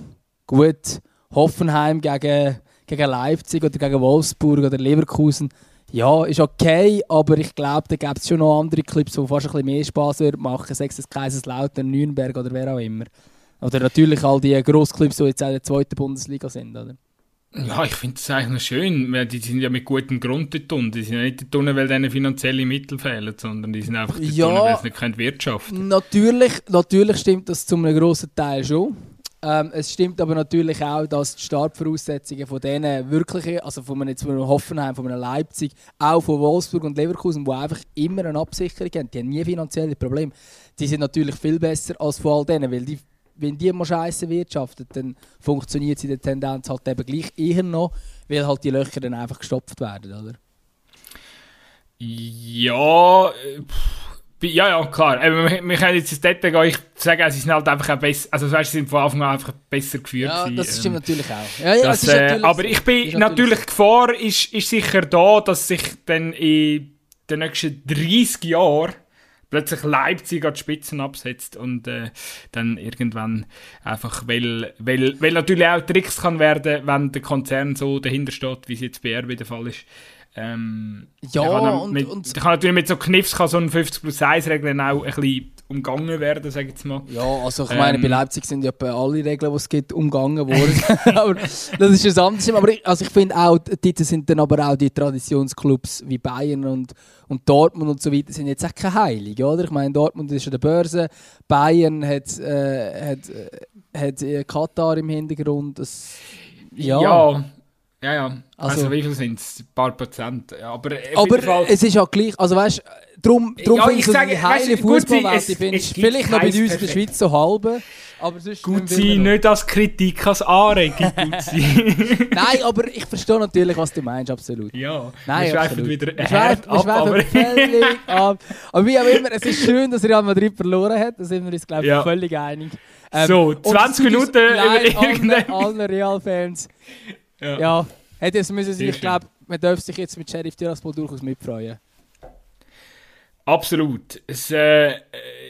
gut, Hoffenheim gegen, gegen Leipzig oder gegen Wolfsburg oder Leverkusen, ja, ist okay, aber ich glaube, da gibt es schon noch andere Clips, die fast ein bisschen mehr Spaß machen, sei es Kaiserslautern, Nürnberg oder wer auch immer. Oder natürlich all die Grossclubs, die jetzt auch in der zweiten Bundesliga sind, oder? Ja, ich finde es eigentlich noch schön, weil die sind ja mit gutem Grund dort unten. Die sind ja nicht dort unten, weil denen finanzielle Mittel fehlen, sondern die sind einfach dort ja, unten, weil sie nicht können wirtschaften natürlich, natürlich stimmt das zu einem grossen Teil schon. Ähm, es stimmt aber natürlich auch, dass die Startvoraussetzungen von denen wirklichen, also von einem, jetzt von einem Hoffenheim, von einem Leipzig, auch von Wolfsburg und Leverkusen, die einfach immer eine Absicherung haben, die haben nie finanzielle Probleme, die sind natürlich viel besser als von all denen, weil die wenn die mal scheiße wirtschaftet, dann funktioniert sie in der Tendenz halt eben gleich eher noch, weil halt die Löcher dann einfach gestopft werden, oder? Ja, äh, ja, ja, klar. wir, wir können jetzt ins Detail gehen. Ich sage, sie sind halt einfach auch besser, also weißt, sie sind von Anfang an einfach besser geführt. Ja, das stimmt ähm, natürlich auch. Ja, ja, das, äh, aber ich bin, natürlich, natürlich Gefahr ist, ist sicher da, dass sich dann in den nächsten 30 Jahren plötzlich Leipzig an die Spitzen absetzt und äh, dann irgendwann einfach, weil, weil, weil natürlich auch Tricks kann werden, wenn der Konzern so dahinter steht, wie es jetzt bei RB der Fall ist. Ähm, ja, kann, mit, und, der kann natürlich mit so Kniffs kann so ein 50 plus 1 Regeln auch ein bisschen umgangen werden, sage ich jetzt mal. Ja, also ich meine, bei ähm, Leipzig sind ja alle Regeln, die es gibt, umgangen worden. aber das ist ein anderes Aber ich, also ich finde auch, dort sind dann aber auch die Traditionsclubs wie Bayern und, und Dortmund und so weiter, sind jetzt auch keine Heilige, oder? Ich meine, Dortmund ist an der Börse, Bayern hat, äh, hat, äh, hat äh, Katar im Hintergrund. Das, ja. ja Ja, ja. Also, Also- wie viel sind es? Ein paar Prozent. Ja, aber Aber Fall, es ist ja gleich, also weißt du, darum, Ja, ich sage, die heile Fußballwelt, ich finde vielleicht noch bei uns in kein der Schweiz so halbe, aber sonst gut sein, nicht als Kritik, als Anregung gut sein. Nein, aber ich verstehe natürlich, was du meinst, absolut. ja, Nein, wir schweifen wieder Wir schweifen, ab, aber... völlig ab. Aber wie auch immer, es ist schön, dass Real Madrid verloren hat, da sind wir uns, glaube ich, Ja. völlig einig. Ähm, So, und 20 es tut uns Minuten über leid, allen, irgendein- allen Real-Fans. Ja. Ja, hätte es müssen sich, ich glaube, man darf sich jetzt mit Sheriff Tiraspol durchaus mitfreuen. Absolut. Es, äh,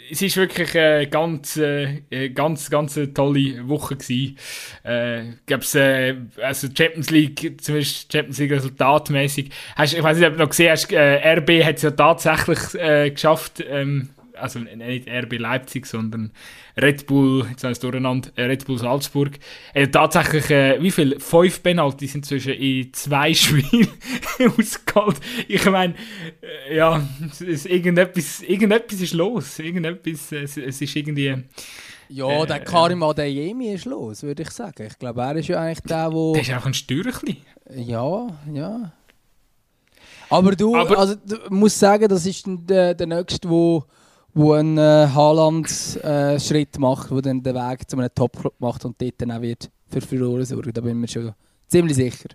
es ist wirklich eine ganz, äh, ganz, ganz eine tolle Woche gewesen. Äh, gab's, äh, also Champions League, zumindest Champions League resultatmäßig. Hast, ich weiß nicht, ob du noch gesehen hast, äh, RB hat es ja tatsächlich äh, geschafft, ähm, also nicht RB Leipzig, sondern Red Bull, jetzt heißt es durcheinander, äh, Red Bull Salzburg. Äh, tatsächlich, äh, wie viel? Fünf Penalties inzwischen in zwei Spielen ausgeholt. Ich meine, äh, ja, es ist irgendetwas, irgendetwas ist los. Irgendetwas, es, es ist irgendwie... Ja, Äh, der Karim Adeyemi ist los, würde ich sagen. Ich glaube, er ist ja eigentlich der, wo... Das ist einfach ein Stürchli. Ja, ja. Aber du, Aber- also, du musst sagen, das ist der, der Nächste, wo, wo ein äh, Haaland-Schritt macht, wo dann den Weg zu einem Top-Club macht und dort dann auch wird für Furore sorgen. Da bin ich mir schon ziemlich sicher.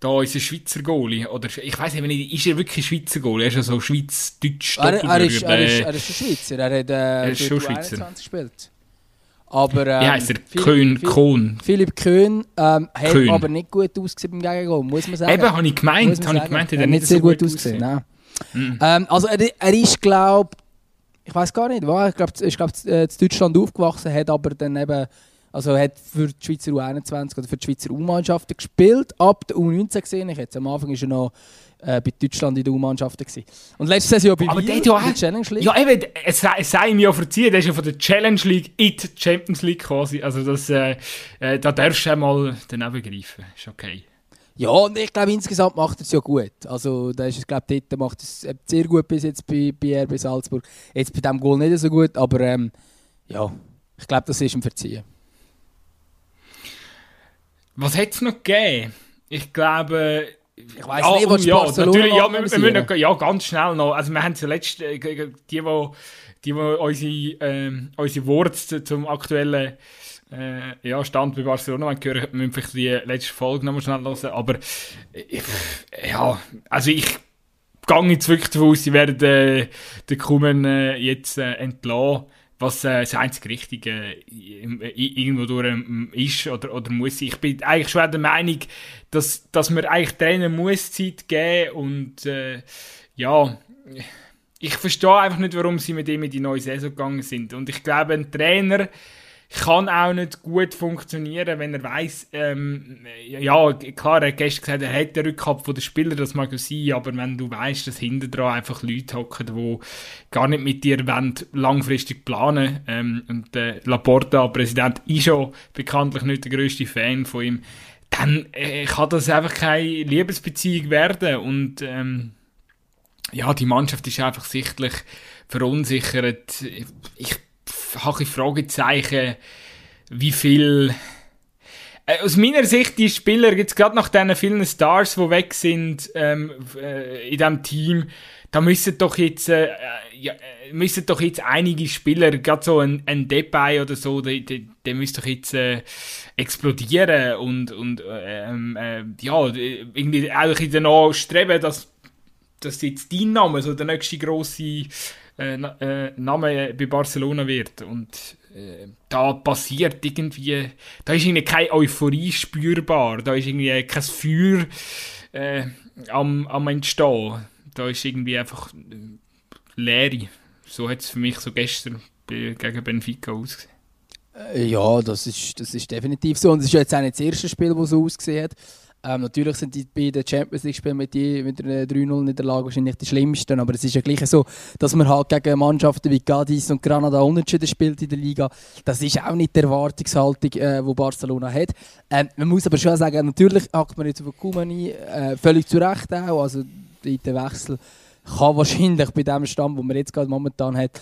Da unser Schweizer Goalie, oder ich weiß eben nicht, ist er wirklich Schweizer Goalie? Er ist ja so Schweiz-Deutsch Er, er, ist, er, ist, Äh, er ist ein Schweizer, er hat äh, Er schon Schweizer. 21 gespielt. Aber ähm, Wie heisst er? Philipp- Köhn, Kohn. Philipp Köhn ähm, hat Köhn. aber nicht gut ausgesehen beim Gegengol, muss man sagen. Eben, habe ich gemeint, habe ich gemeint, er hat hat nicht sehr gut ausgesehen. Nein. Mhm. Ähm, also er, er ist, glaube ich weiß gar nicht, wo, ich glaube, er ist glaub, äh, in Deutschland aufgewachsen, hat aber dann eben, also hat für die Schweizer U21 oder für die Schweizer U-Mannschaften gespielt, ab der U19 gesehen. Ich jetzt am Anfang ist er noch äh, bei Deutschland in der U-Mannschaften gewesen. Und letzte Saison bei Aber Wiel, ja in der Challenge League. Ja, eben, es sei, es sei ihm ja verziehen, der ist ja von der Challenge League in die Champions League quasi. Also das, äh, äh, da darfst du einmal daneben greifen. Ist okay. Ja, und ich glaube, insgesamt macht er es ja gut. Also, da ist es, glaube ich, dort macht es äh, sehr gut bis jetzt bei, bei RB Salzburg. Jetzt bei diesem Goal nicht so gut, aber ähm, ja, ich glaube, das ist ihm verziehen. Was hat es noch gegeben? Ich glaube... Ich weiss nicht, was ja, natürlich, ja, wir, wir müssen, noch- ja, ganz schnell noch. Also wir haben zuletzt, äh, die, wo, die, wo unsere, ähm, unsere Worte zu- zum aktuellen äh, ja, Stand bei Barcelona wollen hören, müssen vielleicht die letzte Folge nochmal schnell hören. Aber äh, ja, also ich gehe jetzt wirklich davon aus, sie werden äh, den Kumen äh, jetzt äh, entlassen, was äh, das einzige Richtige äh, i- irgendwo durch ähm, ist oder, oder muss. Ich bin eigentlich schon der Meinung, dass, dass man eigentlich Trainer muss Zeit geben und äh, ja, ich verstehe einfach nicht, warum sie mit ihm in die neue Saison gegangen sind. Und ich glaube, ein Trainer kann auch nicht gut funktionieren, wenn er weiß, ähm, ja, klar, er hat gestern gesagt, er hat den Rückhalt von den Spielern, das mag ja sein, aber wenn du weißt, dass hinten dran einfach Leute hocken, die gar nicht mit dir wollen, langfristig planen ähm, und der Laporta, Präsident, ist ja bekanntlich nicht der grösste Fan von ihm, dann äh, kann das einfach keine Liebesbeziehung werden und ähm, ja, die Mannschaft ist einfach sichtlich verunsichert. Ich habe ein Fragezeichen, wie viel. Äh, aus meiner Sicht, die Spieler, jetzt gerade nach diesen vielen Stars, die weg sind ähm, äh, in diesem Team, da müssen doch jetzt, äh, ja, äh, müssen doch jetzt einige Spieler, gerade so ein, ein Depay oder so, der, der, der müsste doch jetzt äh, explodieren und, und äh, ähm, äh, ja, irgendwie auch in danach streben, dass, dass jetzt dein Name so der nächste grosse äh, äh, Name bei Barcelona wird. Und äh, da passiert irgendwie, da ist irgendwie keine Euphorie spürbar, da ist irgendwie kein Feuer äh, am, am Entstehen. Da ist irgendwie einfach äh, Leere. So hat es für mich so gestern gegen Benfica ausgesehen. Ja, das ist, das ist definitiv so. Und es ist jetzt auch nicht das erste Spiel, das so ausgesehen hat. Ähm, natürlich sind die beiden Champions League-Spiele mit, mit einer 3-0-Niederlage wahrscheinlich die schlimmsten, aber es ist ja gleich so, dass man halt gegen Mannschaften wie Cadiz und Granada unentschieden spielt in der Liga. Das ist auch nicht die Erwartungshaltung, äh, die Barcelona hat. Ähm, man muss aber schon sagen, natürlich hakt man jetzt auf Kumani äh, völlig zu Recht auch. Also der Wechsel kann wahrscheinlich bei dem Stand, wo man jetzt gerade momentan hat,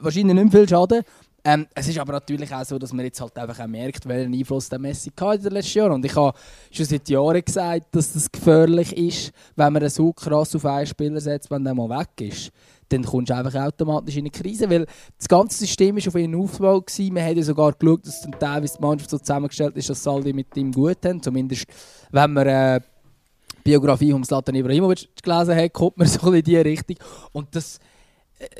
wahrscheinlich nicht mehr viel schaden. Ähm, es ist aber natürlich auch so, dass man jetzt halt einfach auch merkt, welchen Einfluss der Messi hatte in den letzten Jahren. Und ich habe schon seit Jahren gesagt, dass das gefährlich ist, wenn man so krass auf einen Spieler setzt, wenn der mal weg ist. Dann kommst du einfach automatisch in eine Krise, weil das ganze System war auf ihren Aufbau. Gewesen. Man hat ja sogar geschaut, dass dann teilweise die Mannschaft so zusammengestellt ist, dass alle mit ihm gut haben. Zumindest, wenn man äh, Biografie von Zlatan Ibrahimovic gelesen hat, kommt man so in diese Richtung. Und das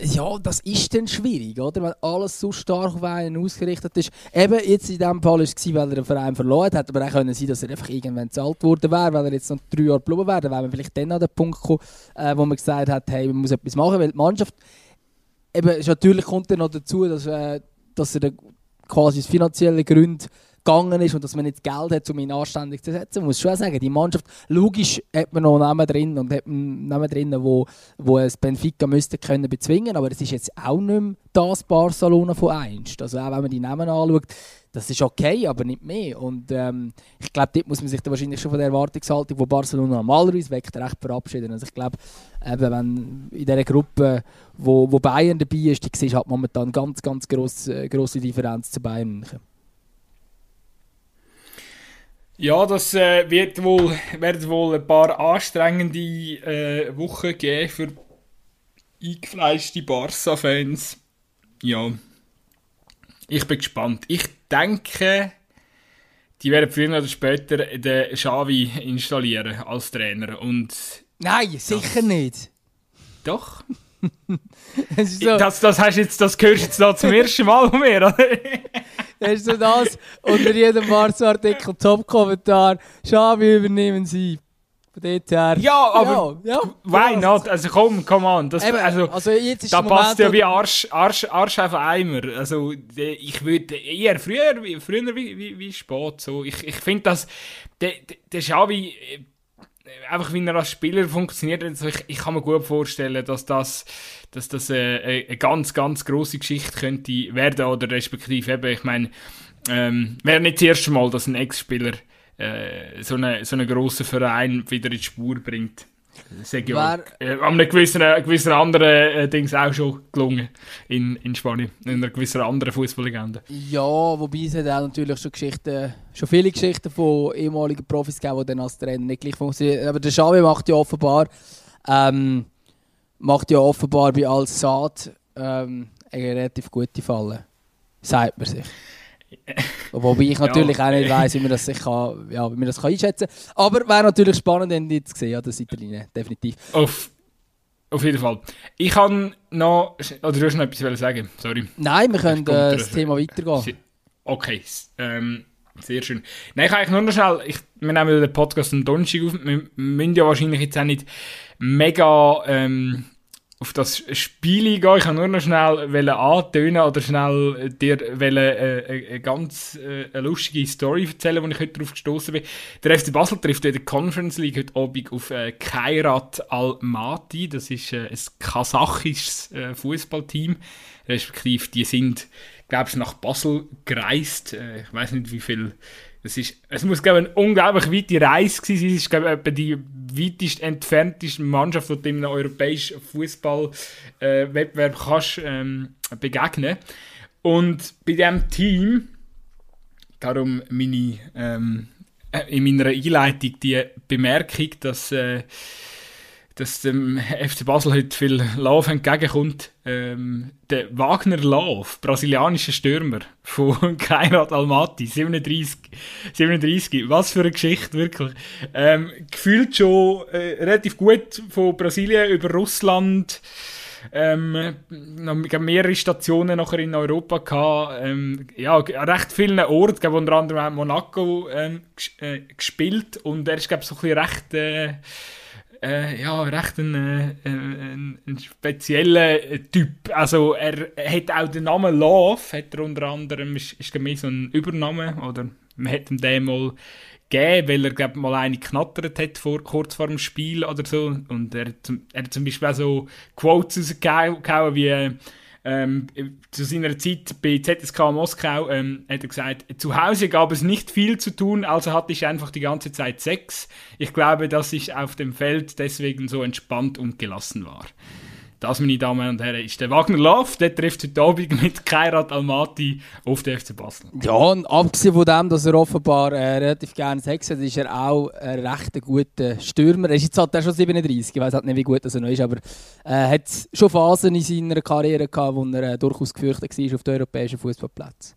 ja, das ist dann schwierig, oder? Wenn alles so stark auf einen ausgerichtet ist. Eben, jetzt in diesem Fall war es, weil er den Verein verloren hat, aber auch können sein dass er einfach irgendwann zahlt worden wäre, weil er jetzt noch drei Jahre geblieben wäre. Dann wäre man vielleicht dann an den Punkt gekommen, äh, wo man gesagt hat, hey, man muss etwas machen, weil die Mannschaft, eben, natürlich kommt dann noch dazu, dass, äh, dass er quasi aus finanziellen Gründen gegangen ist und dass man nicht Geld hat, um ihn anständig zu setzen. Man muss schon sagen, die Mannschaft, logisch hat man noch Namen drin und hat Namen drin, wo, wo es Benfica müsste können bezwingen, aber es ist jetzt auch nicht mehr das Barcelona von einst. Also auch wenn man die Namen anschaut, das ist okay, aber nicht mehr. Und ähm, ich glaube, dort muss man sich dann wahrscheinlich schon von der Erwartungshaltung, wo Barcelona normalerweise weckt, recht verabschieden. Also ich glaube, eben, wenn in dieser Gruppe, wo, wo Bayern dabei ist, die siehst halt momentan ganz, ganz grosse, äh, grosse Differenz zu Bayern. Ja, das äh, wird wohl, werden wohl ein paar anstrengende äh, Wochen geben für eingefleischte Barca-Fans. Ja, ich bin gespannt. Ich denke, die werden früher oder später den Xavi installieren als Trainer. Und Nein, sicher das, nicht. Doch. Das, so. das, das, hast jetzt, das hörst du jetzt da zum ersten Mal von mir, oder? Hast du das unter jedem Barca-Artikel Top-Kommentar? Schabi übernehmen Sie. Ja, aber ja, ja, why not? Also komm, come on. Das, Eben, also, also jetzt ist da passt ja wie Arsch, Arsch, Arsch auf Eimer. Also ich würde eher früher, früher wie, wie, wie spät. So. Ich, ich finde, dass der, der Xavi einfach wie er als Spieler funktioniert, also ich, ich kann mir gut vorstellen, dass das, dass das äh, eine ganz, ganz große Geschichte könnte werden oder respektive eben, ich meine, ähm, wäre nicht das erste Mal, dass ein Ex-Spieler äh, so, eine, so einen grossen Verein wieder in die Spur bringt. Sag ja, äh, einem gewissen, gewissen anderen äh, Dings auch schon gelungen in, in Spanien, in einer gewissen anderen Fußballlegende. Ja, wobei es hat auch natürlich schon Geschichten, schon viele Geschichten von ehemaligen Profis gegeben, die dann als Trainer nicht gleich funktionieren. Aber der Xavi macht ja offenbar, ähm, macht ja offenbar bei Al Saad ähm, eine relativ gute Falle, sagt man sich. Wobei ich natürlich ja. auch nicht weiss, wie man das, sich kann, ja, wie man das kann einschätzen kann. Aber wäre natürlich spannend, wenn jetzt gesehen ja, das Italien, definitiv. Auf, auf jeden Fall. Ich kann noch. Oder du hast noch etwas sagen, sorry. Nein, wir können äh, das Thema weitergehen. Okay, ähm, sehr schön. Nein, ich kann eigentlich nur noch schnell. Ich, wir nehmen den Podcast am Donnerstag auf. Wir müssen ja wahrscheinlich jetzt auch nicht mega. Ähm, auf das Spiel gehen. Ich kann nur noch schnell antönen oder schnell dir wollte, äh, eine ganz äh, eine lustige Story erzählen, wo ich heute darauf gestoßen bin. Der FC Basel trifft in der Conference League heute Abend auf äh, Kairat Almaty. Das ist äh, ein kasachisches äh, Fußballteam. Respektive, die sind, glaube ich, nach Basel gereist. Äh, ich weiß nicht, wie viel es, ist, es muss, glaube eine unglaublich weite Reise gewesen sein. Es ist, glaube ich, die weitest entfernteste Mannschaft, die du in einem europäischen Fußballwettbewerb äh, kannst ähm, begegnen Und bei diesem Team, darum meine, ähm, äh, in meiner Einleitung die Bemerkung, dass äh, dass dem FC Basel heute viel Love entgegenkommt. Ähm, der Wagner Love, brasilianischer Stürmer von Kairat Almaty, 37, 37, was für eine Geschichte, wirklich. Ähm, gefühlt schon äh, relativ gut von Brasilien über Russland, ähm, mehrere Stationen nachher in Europa gehabt. Ähm, ja, recht vielen Orten, unter anderem Monaco ähm, äh, gespielt und er ist, glaube ich, so ein bisschen recht... Äh, äh, ja, recht ein, äh, ein, ein spezieller Typ. Also er hat auch den Namen Love, hat er unter anderem, ist, ist mehr so ein Übername, oder man hat ihm den mal gegeben, weil er glaub, mal eine knattert hat vor, kurz vor dem Spiel oder so. Und er, er hat zum Beispiel auch so Quotes rausgehauen wie ähm, zu seiner Zeit bei ZSK Moskau ähm, hat er gesagt, zu Hause gab es nicht viel zu tun, also hatte ich einfach die ganze Zeit Sex. Ich glaube, dass ich auf dem Feld deswegen so entspannt und gelassen war. Das, meine Damen und Herren, ist der Wagner Love. Der trifft heute Abend mit Kairat Almaty auf den FC Basel. Ja, und abgesehen von dem, dass er offenbar äh, relativ gerne Sex hat, ist er auch ein recht guter Stürmer. Er ist jetzt halt schon 37, ich weiß halt nicht, wie gut er noch ist, aber er äh, hat schon Phasen in seiner Karriere gehabt, wo er äh, durchaus gefürchtet war auf den europäischen Fußballplätzen.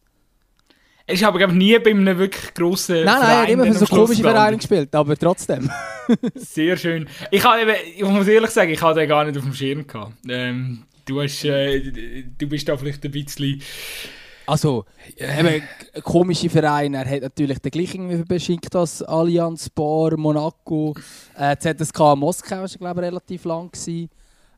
Ist aber glaub, nie bei einem wirklich grossen Nein, nein, er hat immer für so komische Vereine gespielt, aber trotzdem. Sehr schön. Ich, habe ich muss ehrlich sagen, ich hatte den gar nicht auf dem Schirm. Gehabt. Ähm, du, hast, äh, du bist da vielleicht ein bisschen... Also, eben, komische Vereine. Er hat natürlich den gleichen beschickt als Allianz, Bar, Monaco. Äh, ZSK Moskau war, glaube ich, relativ lang. Gewesen.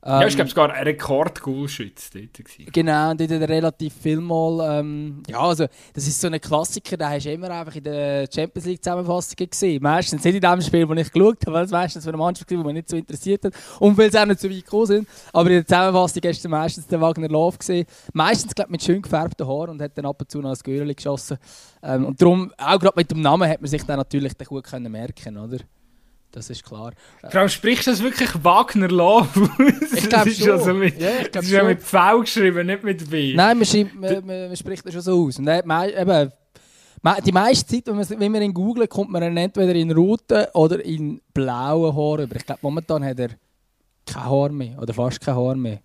Ähm, ja, ich glaube sogar ein Rekord-Goalschütze dort. Gewesen. Genau, und dort hat relativ viel mal... Ähm, ja, also, das ist so ein Klassiker, den hast du immer einfach in der Champions League-Zusammenfassungen gesehen. Meistens nicht in dem Spiel, das ich geschaut habe, weil es meistens für eine Mannschaft war, die mich nicht so interessiert hat und weil sie auch nicht so weit gekommen sind. Aber in der Zusammenfassung hast du meistens den Wagner Love gesehen. Meistens, glaube mit schön gefärbten Haaren und hat dann ab und zu noch ein Göhrli geschossen. Ähm, und darum, auch gerade mit dem Namen, hat man sich dann natürlich den gut können merken oder? Das ist klar. Allem sprichst du das wirklich Wagner Love Ich glaube schon. Also mit, ja, ich glaub ist ja mit V geschrieben, nicht mit B. Nein, man, schreibt, man, man, spricht das schon so aus. Und eben, die meiste Zeit, wenn man, wenn man ihn googelt, kommt man ihn entweder in roten oder in blauen Haaren über. Ich glaube, momentan hat er kein Haar mehr oder fast kein Haar mehr.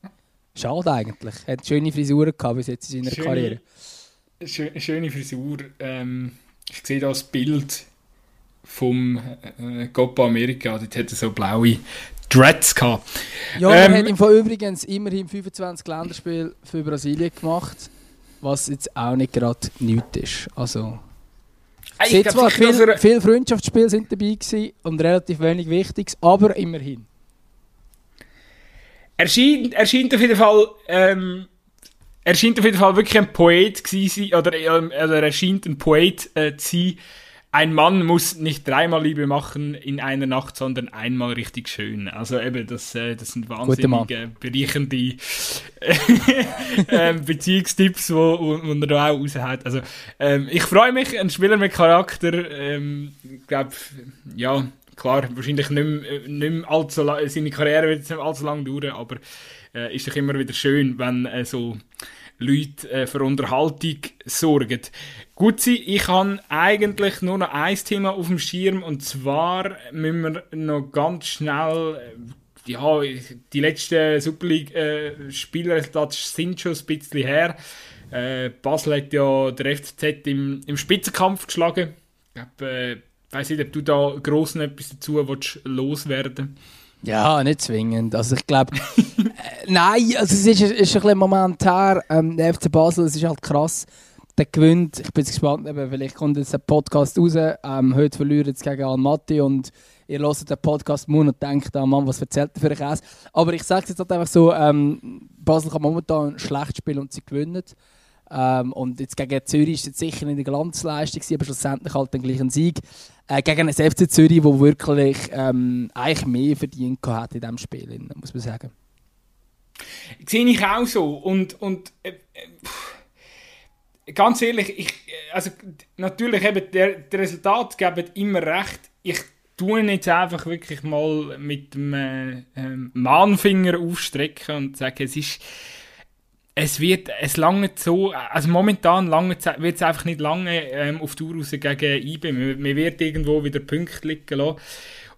Schade eigentlich. Er hat schöne Frisuren gehabt bis jetzt in seiner schöne, Karriere. Schöne Frisur. Ähm, ich sehe das Bild vom äh, Copa America. Dort hat er so blaue Dreads gehabt. Ja, ähm, er hat im Fall übrigens immerhin 25 Länderspiele für Brasilien gemacht, was jetzt auch nicht gerade nichts ist. Also, ich glaub, zwar viele viel Freundschaftsspiele sind dabei gewesen und relativ wenig Wichtiges, aber immerhin. Er scheint, er scheint auf jeden Fall ähm, er scheint auf jeden Fall wirklich ein Poet gewesen, oder, ähm, oder er scheint ein Poet äh, zu sein, ein Mann muss nicht dreimal Liebe machen in einer Nacht, sondern einmal richtig schön. Also eben, das, äh, das sind wahnsinnig äh, bereichernde äh, Beziehungstipps, wo er da auch raushaut. Also ähm, ich freue mich, ein Spieler mit Charakter, ähm, ich glaube, ja, klar, wahrscheinlich nicht mehr, nicht mehr allzu lang, seine Karriere wird nicht allzu lang dauern, aber äh, ist doch immer wieder schön, wenn äh, so Leute äh, für Unterhaltung sorgen. Gut ich habe eigentlich nur noch ein Thema auf dem Schirm und zwar müssen wir noch ganz schnell äh, ja, die letzten Super League-Spielresultate äh, sind schon ein bisschen her. Äh, Basel hat ja der FCZ im, im Spitzenkampf geschlagen. Ich glaube, äh, weiß nicht, ob du da gross etwas dazu willst, loswerden ja, nicht zwingend. Also ich glaube, nein, also es ist, ist ein bisschen momentär. Ähm, der FC Basel, es ist halt krass. Der gewinnt, ich bin gespannt, eben, vielleicht kommt jetzt der Podcast raus. Ähm, heute verlieren sie gegen Almaty und ihr hört den Podcast morgen und denkt, oh Mann, was erzählt er für ein Käse? Aber ich sage es jetzt halt einfach so, ähm, Basel kann momentan schlecht spielen und sie gewinnen. Ähm, und jetzt gegen Zürich ist es sicher nicht eine Glanzleistung, aber schlussendlich halt den gleichen Sieg. Äh, gegen einen FC Zürich, der wirklich ähm, eigentlich mehr verdient hat in diesem Spiel, muss man sagen. Sehe ich auch so. Und, und äh, äh, ganz ehrlich, ich, also, natürlich eben, der, Resultat geben immer recht. Ich tue jetzt einfach wirklich mal mit dem äh, Mahnfinger aufstrecken und sage, es ist es wird, es lange so, also momentan lange wird es einfach nicht lange ähm, auf Tour raus gegen IB. Man, man, wird irgendwo wieder Punkte liegen lassen.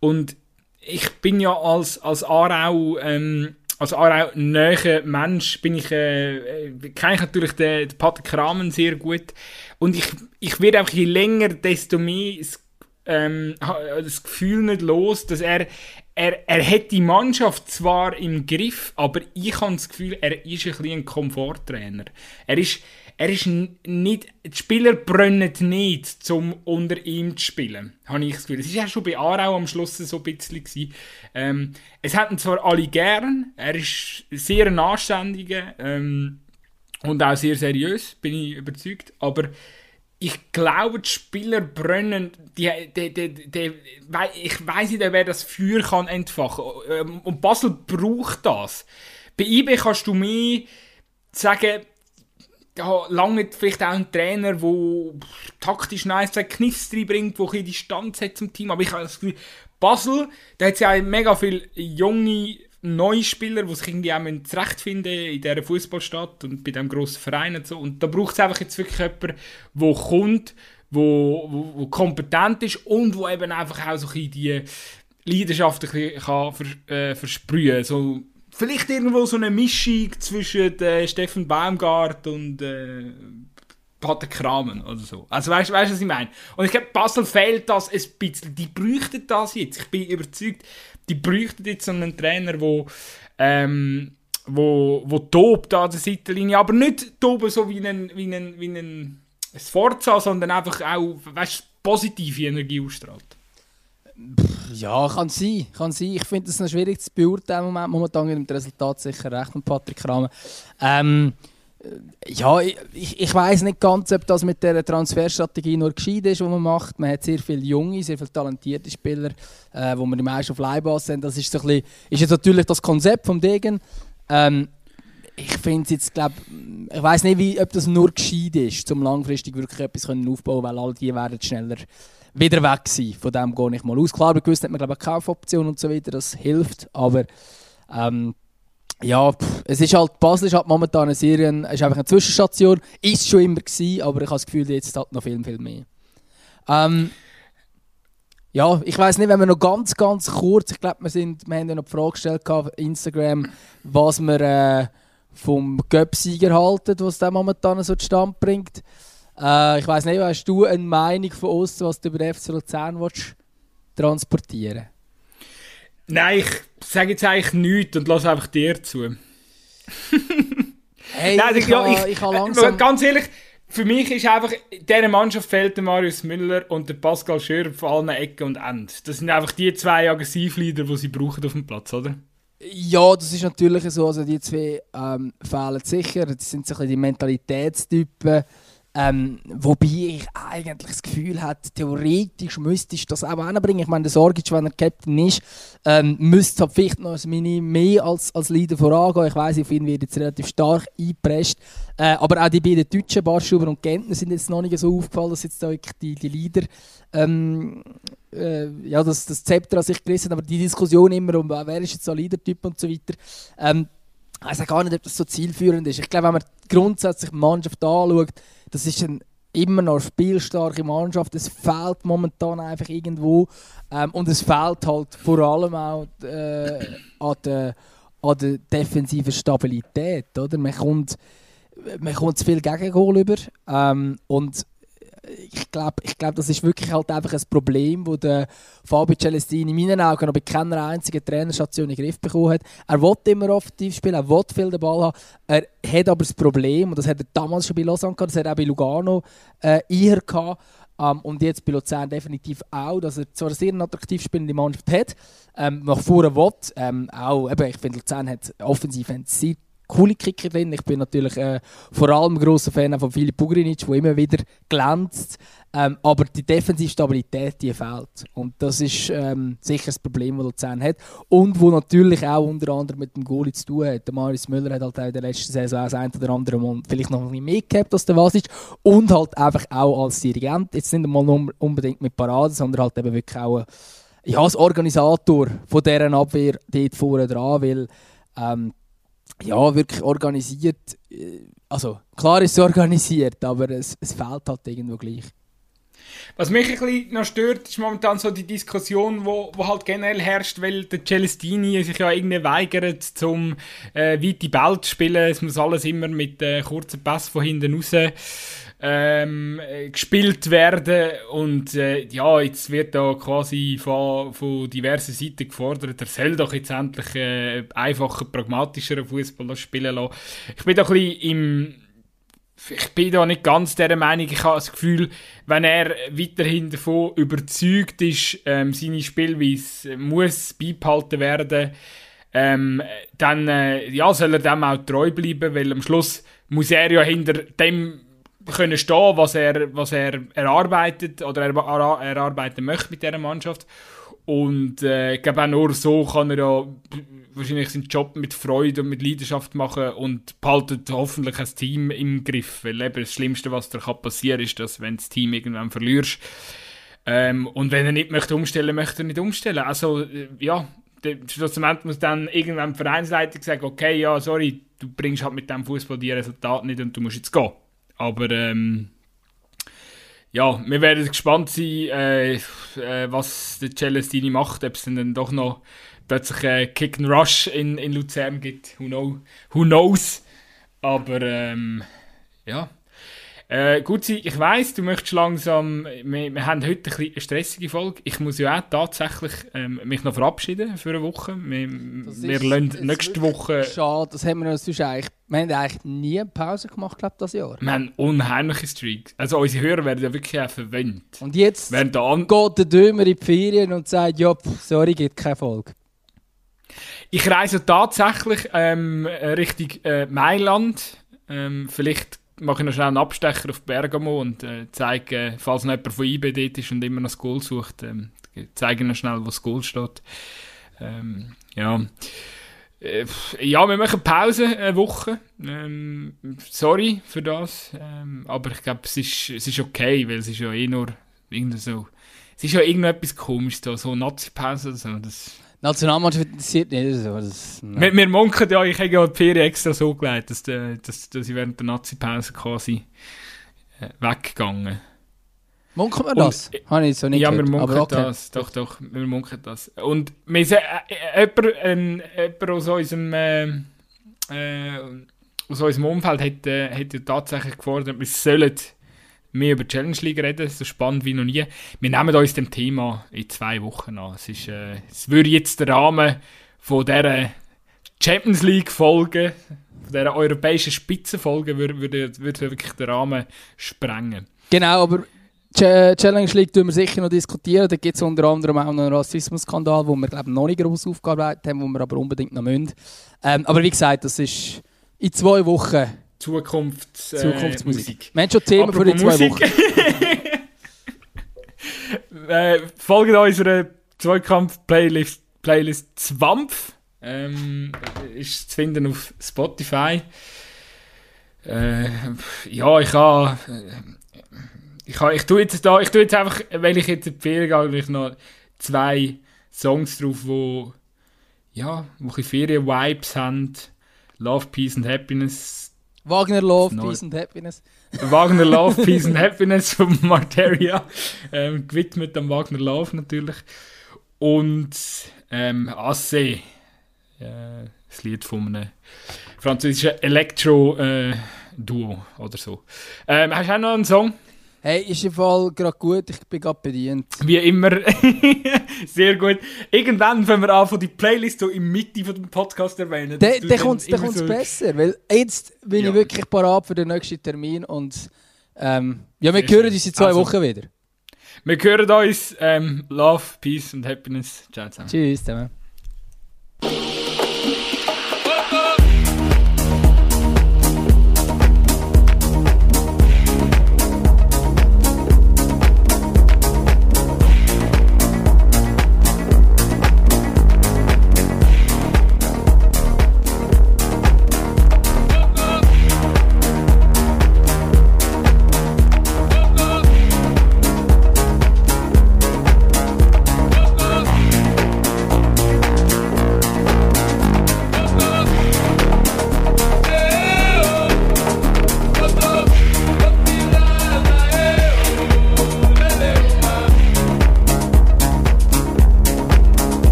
Und ich bin ja als, als Aarau, ähm, als Aarau näher Mensch, bin ich, äh, äh, kenne ich natürlich den, den Patrick Rahmen sehr gut. Und ich, ich werde einfach je länger, desto mehr ähm, das Gefühl nicht los, dass er, er, er hat die Mannschaft zwar im Griff, aber ich habe das Gefühl, er ist ein bisschen ein Komforttrainer. Er ist, er ist nicht, die Spieler brennen nicht, um unter ihm zu spielen, habe ich das Gefühl. Es war ja schon bei Aarau am Schluss so ein bisschen. Ähm, es hatten zwar alle gern, er ist sehr ein anständiger ähm, und auch sehr seriös, bin ich überzeugt, aber ich glaube, die Spieler brennen, die, die, die, die, ich weiß nicht, wer das Feuer kann entfachen ähm, Und Basel braucht das. Bei IB kannst du mir sagen, ja, lange vielleicht auch ein Trainer, der taktisch nice Kniffs reinbringt, der ein Distanz hat zum Team. Aber ich habe das Gefühl, Basel, da hat ja mega viele junge neue Spieler, die sich irgendwie auch zurechtfinden in dieser Fußballstadt und bei diesem grossen Verein und so. Und da braucht es einfach jetzt wirklich jemanden, der kommt, wo, wo, wo, kompetent ist und wo eben einfach auch so ein die Leidenschaft ein bisschen kann äh, versprühen so Vielleicht irgendwo so eine Mischung zwischen äh, Steffen Baumgart und äh, Pater Kramen oder so. Also weißt du, was ich meine? Und ich glaube, Basel fehlt das ein bisschen. Die bräuchten das jetzt. Ich bin überzeugt, die bräuchten jetzt so einen Trainer, wo ähm, wo, wo tobt an der Seitenlinie, aber nicht toben so wie ein, wie ein, wie ein Sforza, sondern einfach auch, weißt positive Energie ausstrahlt. Ja, kann sein. Kann sein. Ich finde es noch schwierig zu beurteilen. Momentan mit dem Resultat sicher recht mit Patrick Kramer. Ähm, ja, ich, ich weiß nicht ganz, ob das mit der Transferstrategie nur gescheit ist, die man macht. Man hat sehr viele junge, sehr viele talentierte Spieler, äh, wo man die meisten auf Leihbass sind. Das ist, so ein bisschen, ist jetzt natürlich das Konzept vom Degen. Ähm, ich finde jetzt, glaub, ich weiß nicht, wie, ob das nur gescheit ist, um langfristig wirklich etwas aufbauen weil all die werden schneller wieder weg sein. Von dem gehe ich mal aus. Klar, bei gewissen hat man glaube ich, eine Kaufoption und so weiter, das hilft, aber ähm, ja, pff, es ist halt, Basel ist halt momentan eine Serie, ist einfach eine Zwischenstation, ist schon immer gewesen, aber ich habe das Gefühl, jetzt hat noch viel, viel mehr. Ähm, ja, ich weiß nicht, wenn wir noch ganz, ganz kurz, ich glaube, wir, wir haben ja noch die Frage gestellt auf Instagram, was wir äh, vom Göpsieger halten, was der momentan so zustande bringt. Äh, ich weiß nicht, hast du eine Meinung von uns, was du über den FC Luzern willst, transportieren Nein, ich sage jetzt eigentlich nichts und lasse einfach dir zu. hey, Nein, ich, ja, ich, ich, habe langsam... Ganz ehrlich, für mich ist einfach, in dieser Mannschaft fehlt der Marius Müller und der Pascal Schör auf allen Ecken und Enden. Das sind einfach die zwei Aggressivleader, die sie brauchen auf dem Platz, oder? Ja, das ist natürlich so. Also die zwei ähm, fehlen sicher. Das sind so die Mentalitätstypen. Ähm, wobei ich eigentlich das Gefühl habe, theoretisch müsste ich das auch anbringen. Ich meine, der Sorgic, wenn er Captain ist, ähm, müsste halt vielleicht noch ein Mini mehr als, als Leader vorangehen. Ich weiß, auf ihn wird jetzt relativ stark eingepresst. Äh, aber auch die beiden Deutschen, Barschuber und Gentner, sind jetzt noch nicht so aufgefallen, dass jetzt da die, die Leader ähm, äh, ja, das, das Zepter an sich gerissen aber die Diskussion immer um, wer ist jetzt so ein Leader-Typ und so weiter, ähm, ich weiß gar nicht, ob das so zielführend ist. Ich glaube, wenn man grundsätzlich die Mannschaft anschaut, das ist ein immer noch spielstarke Mannschaft. Es fehlt momentan einfach irgendwo. Ähm, und es fehlt halt vor allem auch äh, an, der, an der defensiven Stabilität. Oder? Man, kommt, man kommt zu viel Gegengol über. Ähm, und ich glaube, ich glaub, das ist wirklich halt einfach ein Problem, das Fabio Celestini in meinen Augen noch bei keiner einzigen Trainerstation in den Griff bekommen hat. Er will immer offensiv spielen, er will viel den Ball haben. Er hat aber das Problem, und das hat er damals schon bei Lausanne gehabt, das hat er auch bei Lugano äh, eher gehabt, um, ähm, und jetzt bei Luzern definitiv auch, dass er zwar eine sehr attraktiv spielende Mannschaft hat, ähm, nach vorne will. Ähm, auch, eben, ich finde, Luzern hat offensiv sehr coole Kicker drin. Ich bin natürlich äh, vor allem ein grosser Fan von Filip Bugrinic, der immer wieder glänzt. Ähm, aber die defensive Stabilität, die fehlt. Und das ist ähm, sicher das Problem, das Luzern hat. Und wo natürlich auch unter anderem mit dem Goalie zu tun hat. Der Marius Müller hat halt in der letzten Saison das ein oder andere Mal vielleicht noch ein bisschen mehr gehabt als der Vasic. Und halt einfach auch als Dirigent. Jetzt nicht einmal unbedingt mit Parade, sondern halt eben wirklich auch ja, als Organisator von deren Abwehr dort vorne dran. Weil ähm, ja, wirklich organisiert. Äh, also klar ist es organisiert, aber es, es fehlt halt irgendwo gleich. Was mich ein bisschen noch stört, ist momentan so die Diskussion, wo, wo halt generell herrscht, weil der Celestini sich ja irgendwie weigert, zum äh, weite Ball zu spielen. Es muss alles immer mit äh, kurzen Pass von hinten raus ähm, gespielt werden und äh, ja, jetzt wird da quasi von, von diversen Seiten gefordert, er soll doch jetzt endlich äh, einfacher, pragmatischeren Fußball spielen lassen. Ich bin da ein bisschen im ich bin da nicht ganz der Meinung. Ich habe das Gefühl, wenn er weiterhin davon überzeugt ist, ähm, seine Spielweise muss beibehalten werden, ähm, dann äh, ja, soll er dem auch treu bleiben, weil am Schluss muss er ja hinter dem können stehen, was er, was er erarbeitet oder er, erarbeiten möchte mit dieser Mannschaft. Und äh, ich glaube auch nur so kann er ja wahrscheinlich seinen Job mit Freude und mit Leidenschaft machen und behaltet hoffentlich ein Team im Griff. Weil eben das Schlimmste, was da passieren kann, ist, dass wenn das Team irgendwann verlierst, ähm, und wenn er nicht möchte umstellen, möchte er nicht umstellen. Also, äh, ja, schlussendlich muss dann irgendwann die Vereinsleitung sagen, okay, ja, sorry, du bringst halt mit dem Fußball die Resultate nicht und du musst jetzt gehen. Aber ähm, ja, wir werden gespannt sein, äh, äh, was der Celestini macht, ob es dann doch noch plötzlich einen Kick and Rush in, in Luzern gibt. Who, know, who knows? Aber ähm, ja. Äh, gut, ich weiss, du möchtest langsam. Wir, wir haben heute ein eine stressige Folge. Ich muss ja auch tatsächlich ähm, mich noch verabschieden für eine Woche. Wir, wir lassen nächste Woche. Schade, das haben wir uns eigentlich. Wir haben eigentlich nie eine Pause gemacht, glaube das Jahr. Wir haben unheimliche Streaks. Also unsere Hörer werden ja wirklich auch verwendet. Und jetzt geht der Dömer in die Ferien und sagt: Ja, sorry, gibt keine Folge. Ich reise tatsächlich ähm, Richtung äh, Mailand. Ähm, vielleicht mache ich noch schnell einen Abstecher auf Bergamo und äh, zeige, falls noch jemand von IB dort ist und immer noch das Goal sucht, ähm, zeige noch schnell, wo das Goal steht. Ähm, ja. Äh, ja, wir machen Pause eine Woche. Ähm, sorry für das. Ähm, aber ich glaube, es ist, es ist okay, weil es ist ja eh nur irgendwie so. Es ist ja irgendetwas komisch da, so Nazi-Pause oder so. Das, Nationalmannschaft interessiert nicht so. Das, wir, wir munkeln ja, ich habe ja die Ferien extra so gelegt, dass, dass, dass ich während der Nazi-Pause quasi äh, weggegangen Munkelt man das? Habe ich so nicht Ja, gehört. wir munkeln okay. das. Doch, doch, wir munkeln das. Und wir sind, äh, äh, jemand, äh, jemand aus unserem, äh, äh, aus unserem Umfeld hat, äh, hat ja tatsächlich gefordert, wir sollen mehr über Challenge League reden, so spannend wie noch nie. Wir nehmen uns dem Thema in zwei Wochen an. Es, ist, äh, es würde jetzt der Rahmen von dieser Champions League Folge, von dieser europäischen Spitzenfolge, würde, würde, würde wirklich den Rahmen sprengen. Genau, aber Challenge League tun wir sicher noch diskutieren. Da gibt es unter anderem auch noch einen Rassismusskandal, wo wir glaube noch nicht groß aufgearbeitet haben, wo wir aber unbedingt noch müssen. Ähm, aber wie gesagt, das ist in zwei Wochen Zukunfts, äh, Zukunftsmusik. Wir haben schon Themen für die zwei Musik. Wochen. äh, folgt unserer Zweikampf-Playlist Playlist Zwampf. Ähm, ist zu finden auf Spotify. Äh, ja, ich habe. Ich, ich, tue jetzt da, ich tue jetzt einfach, weil ich jetzt Ferien gehe, noch zwei Songs drauf, wo ja, wo Ferien-Vibes haben. Love, Peace and Happiness Wagner Love, Peace and Happiness. Wagner Love, Peace and Happiness von Marteria. Ähm, gewidmet am Wagner Love natürlich. Und ähm, Asse, äh, das Lied von einem französischen Elektro-Duo äh, oder so. Ähm, hast du auch noch einen Song? Hey, ist im Fall gerade gut, ich bin gerade bedient. Wie immer, sehr gut. Irgendwann, wenn wir anfangen, die Playlist so in der Mitte von dem Podcast erwähnen. Dann de kommt es so besser, weil jetzt bin ja. ich wirklich parat für den nächsten Termin und ähm, ja, wir sehr hören uns in zwei also, Wochen wieder. Wir hören uns. Ähm, Love, Peace und Happiness. Ciao zusammen. Tschüss zusammen.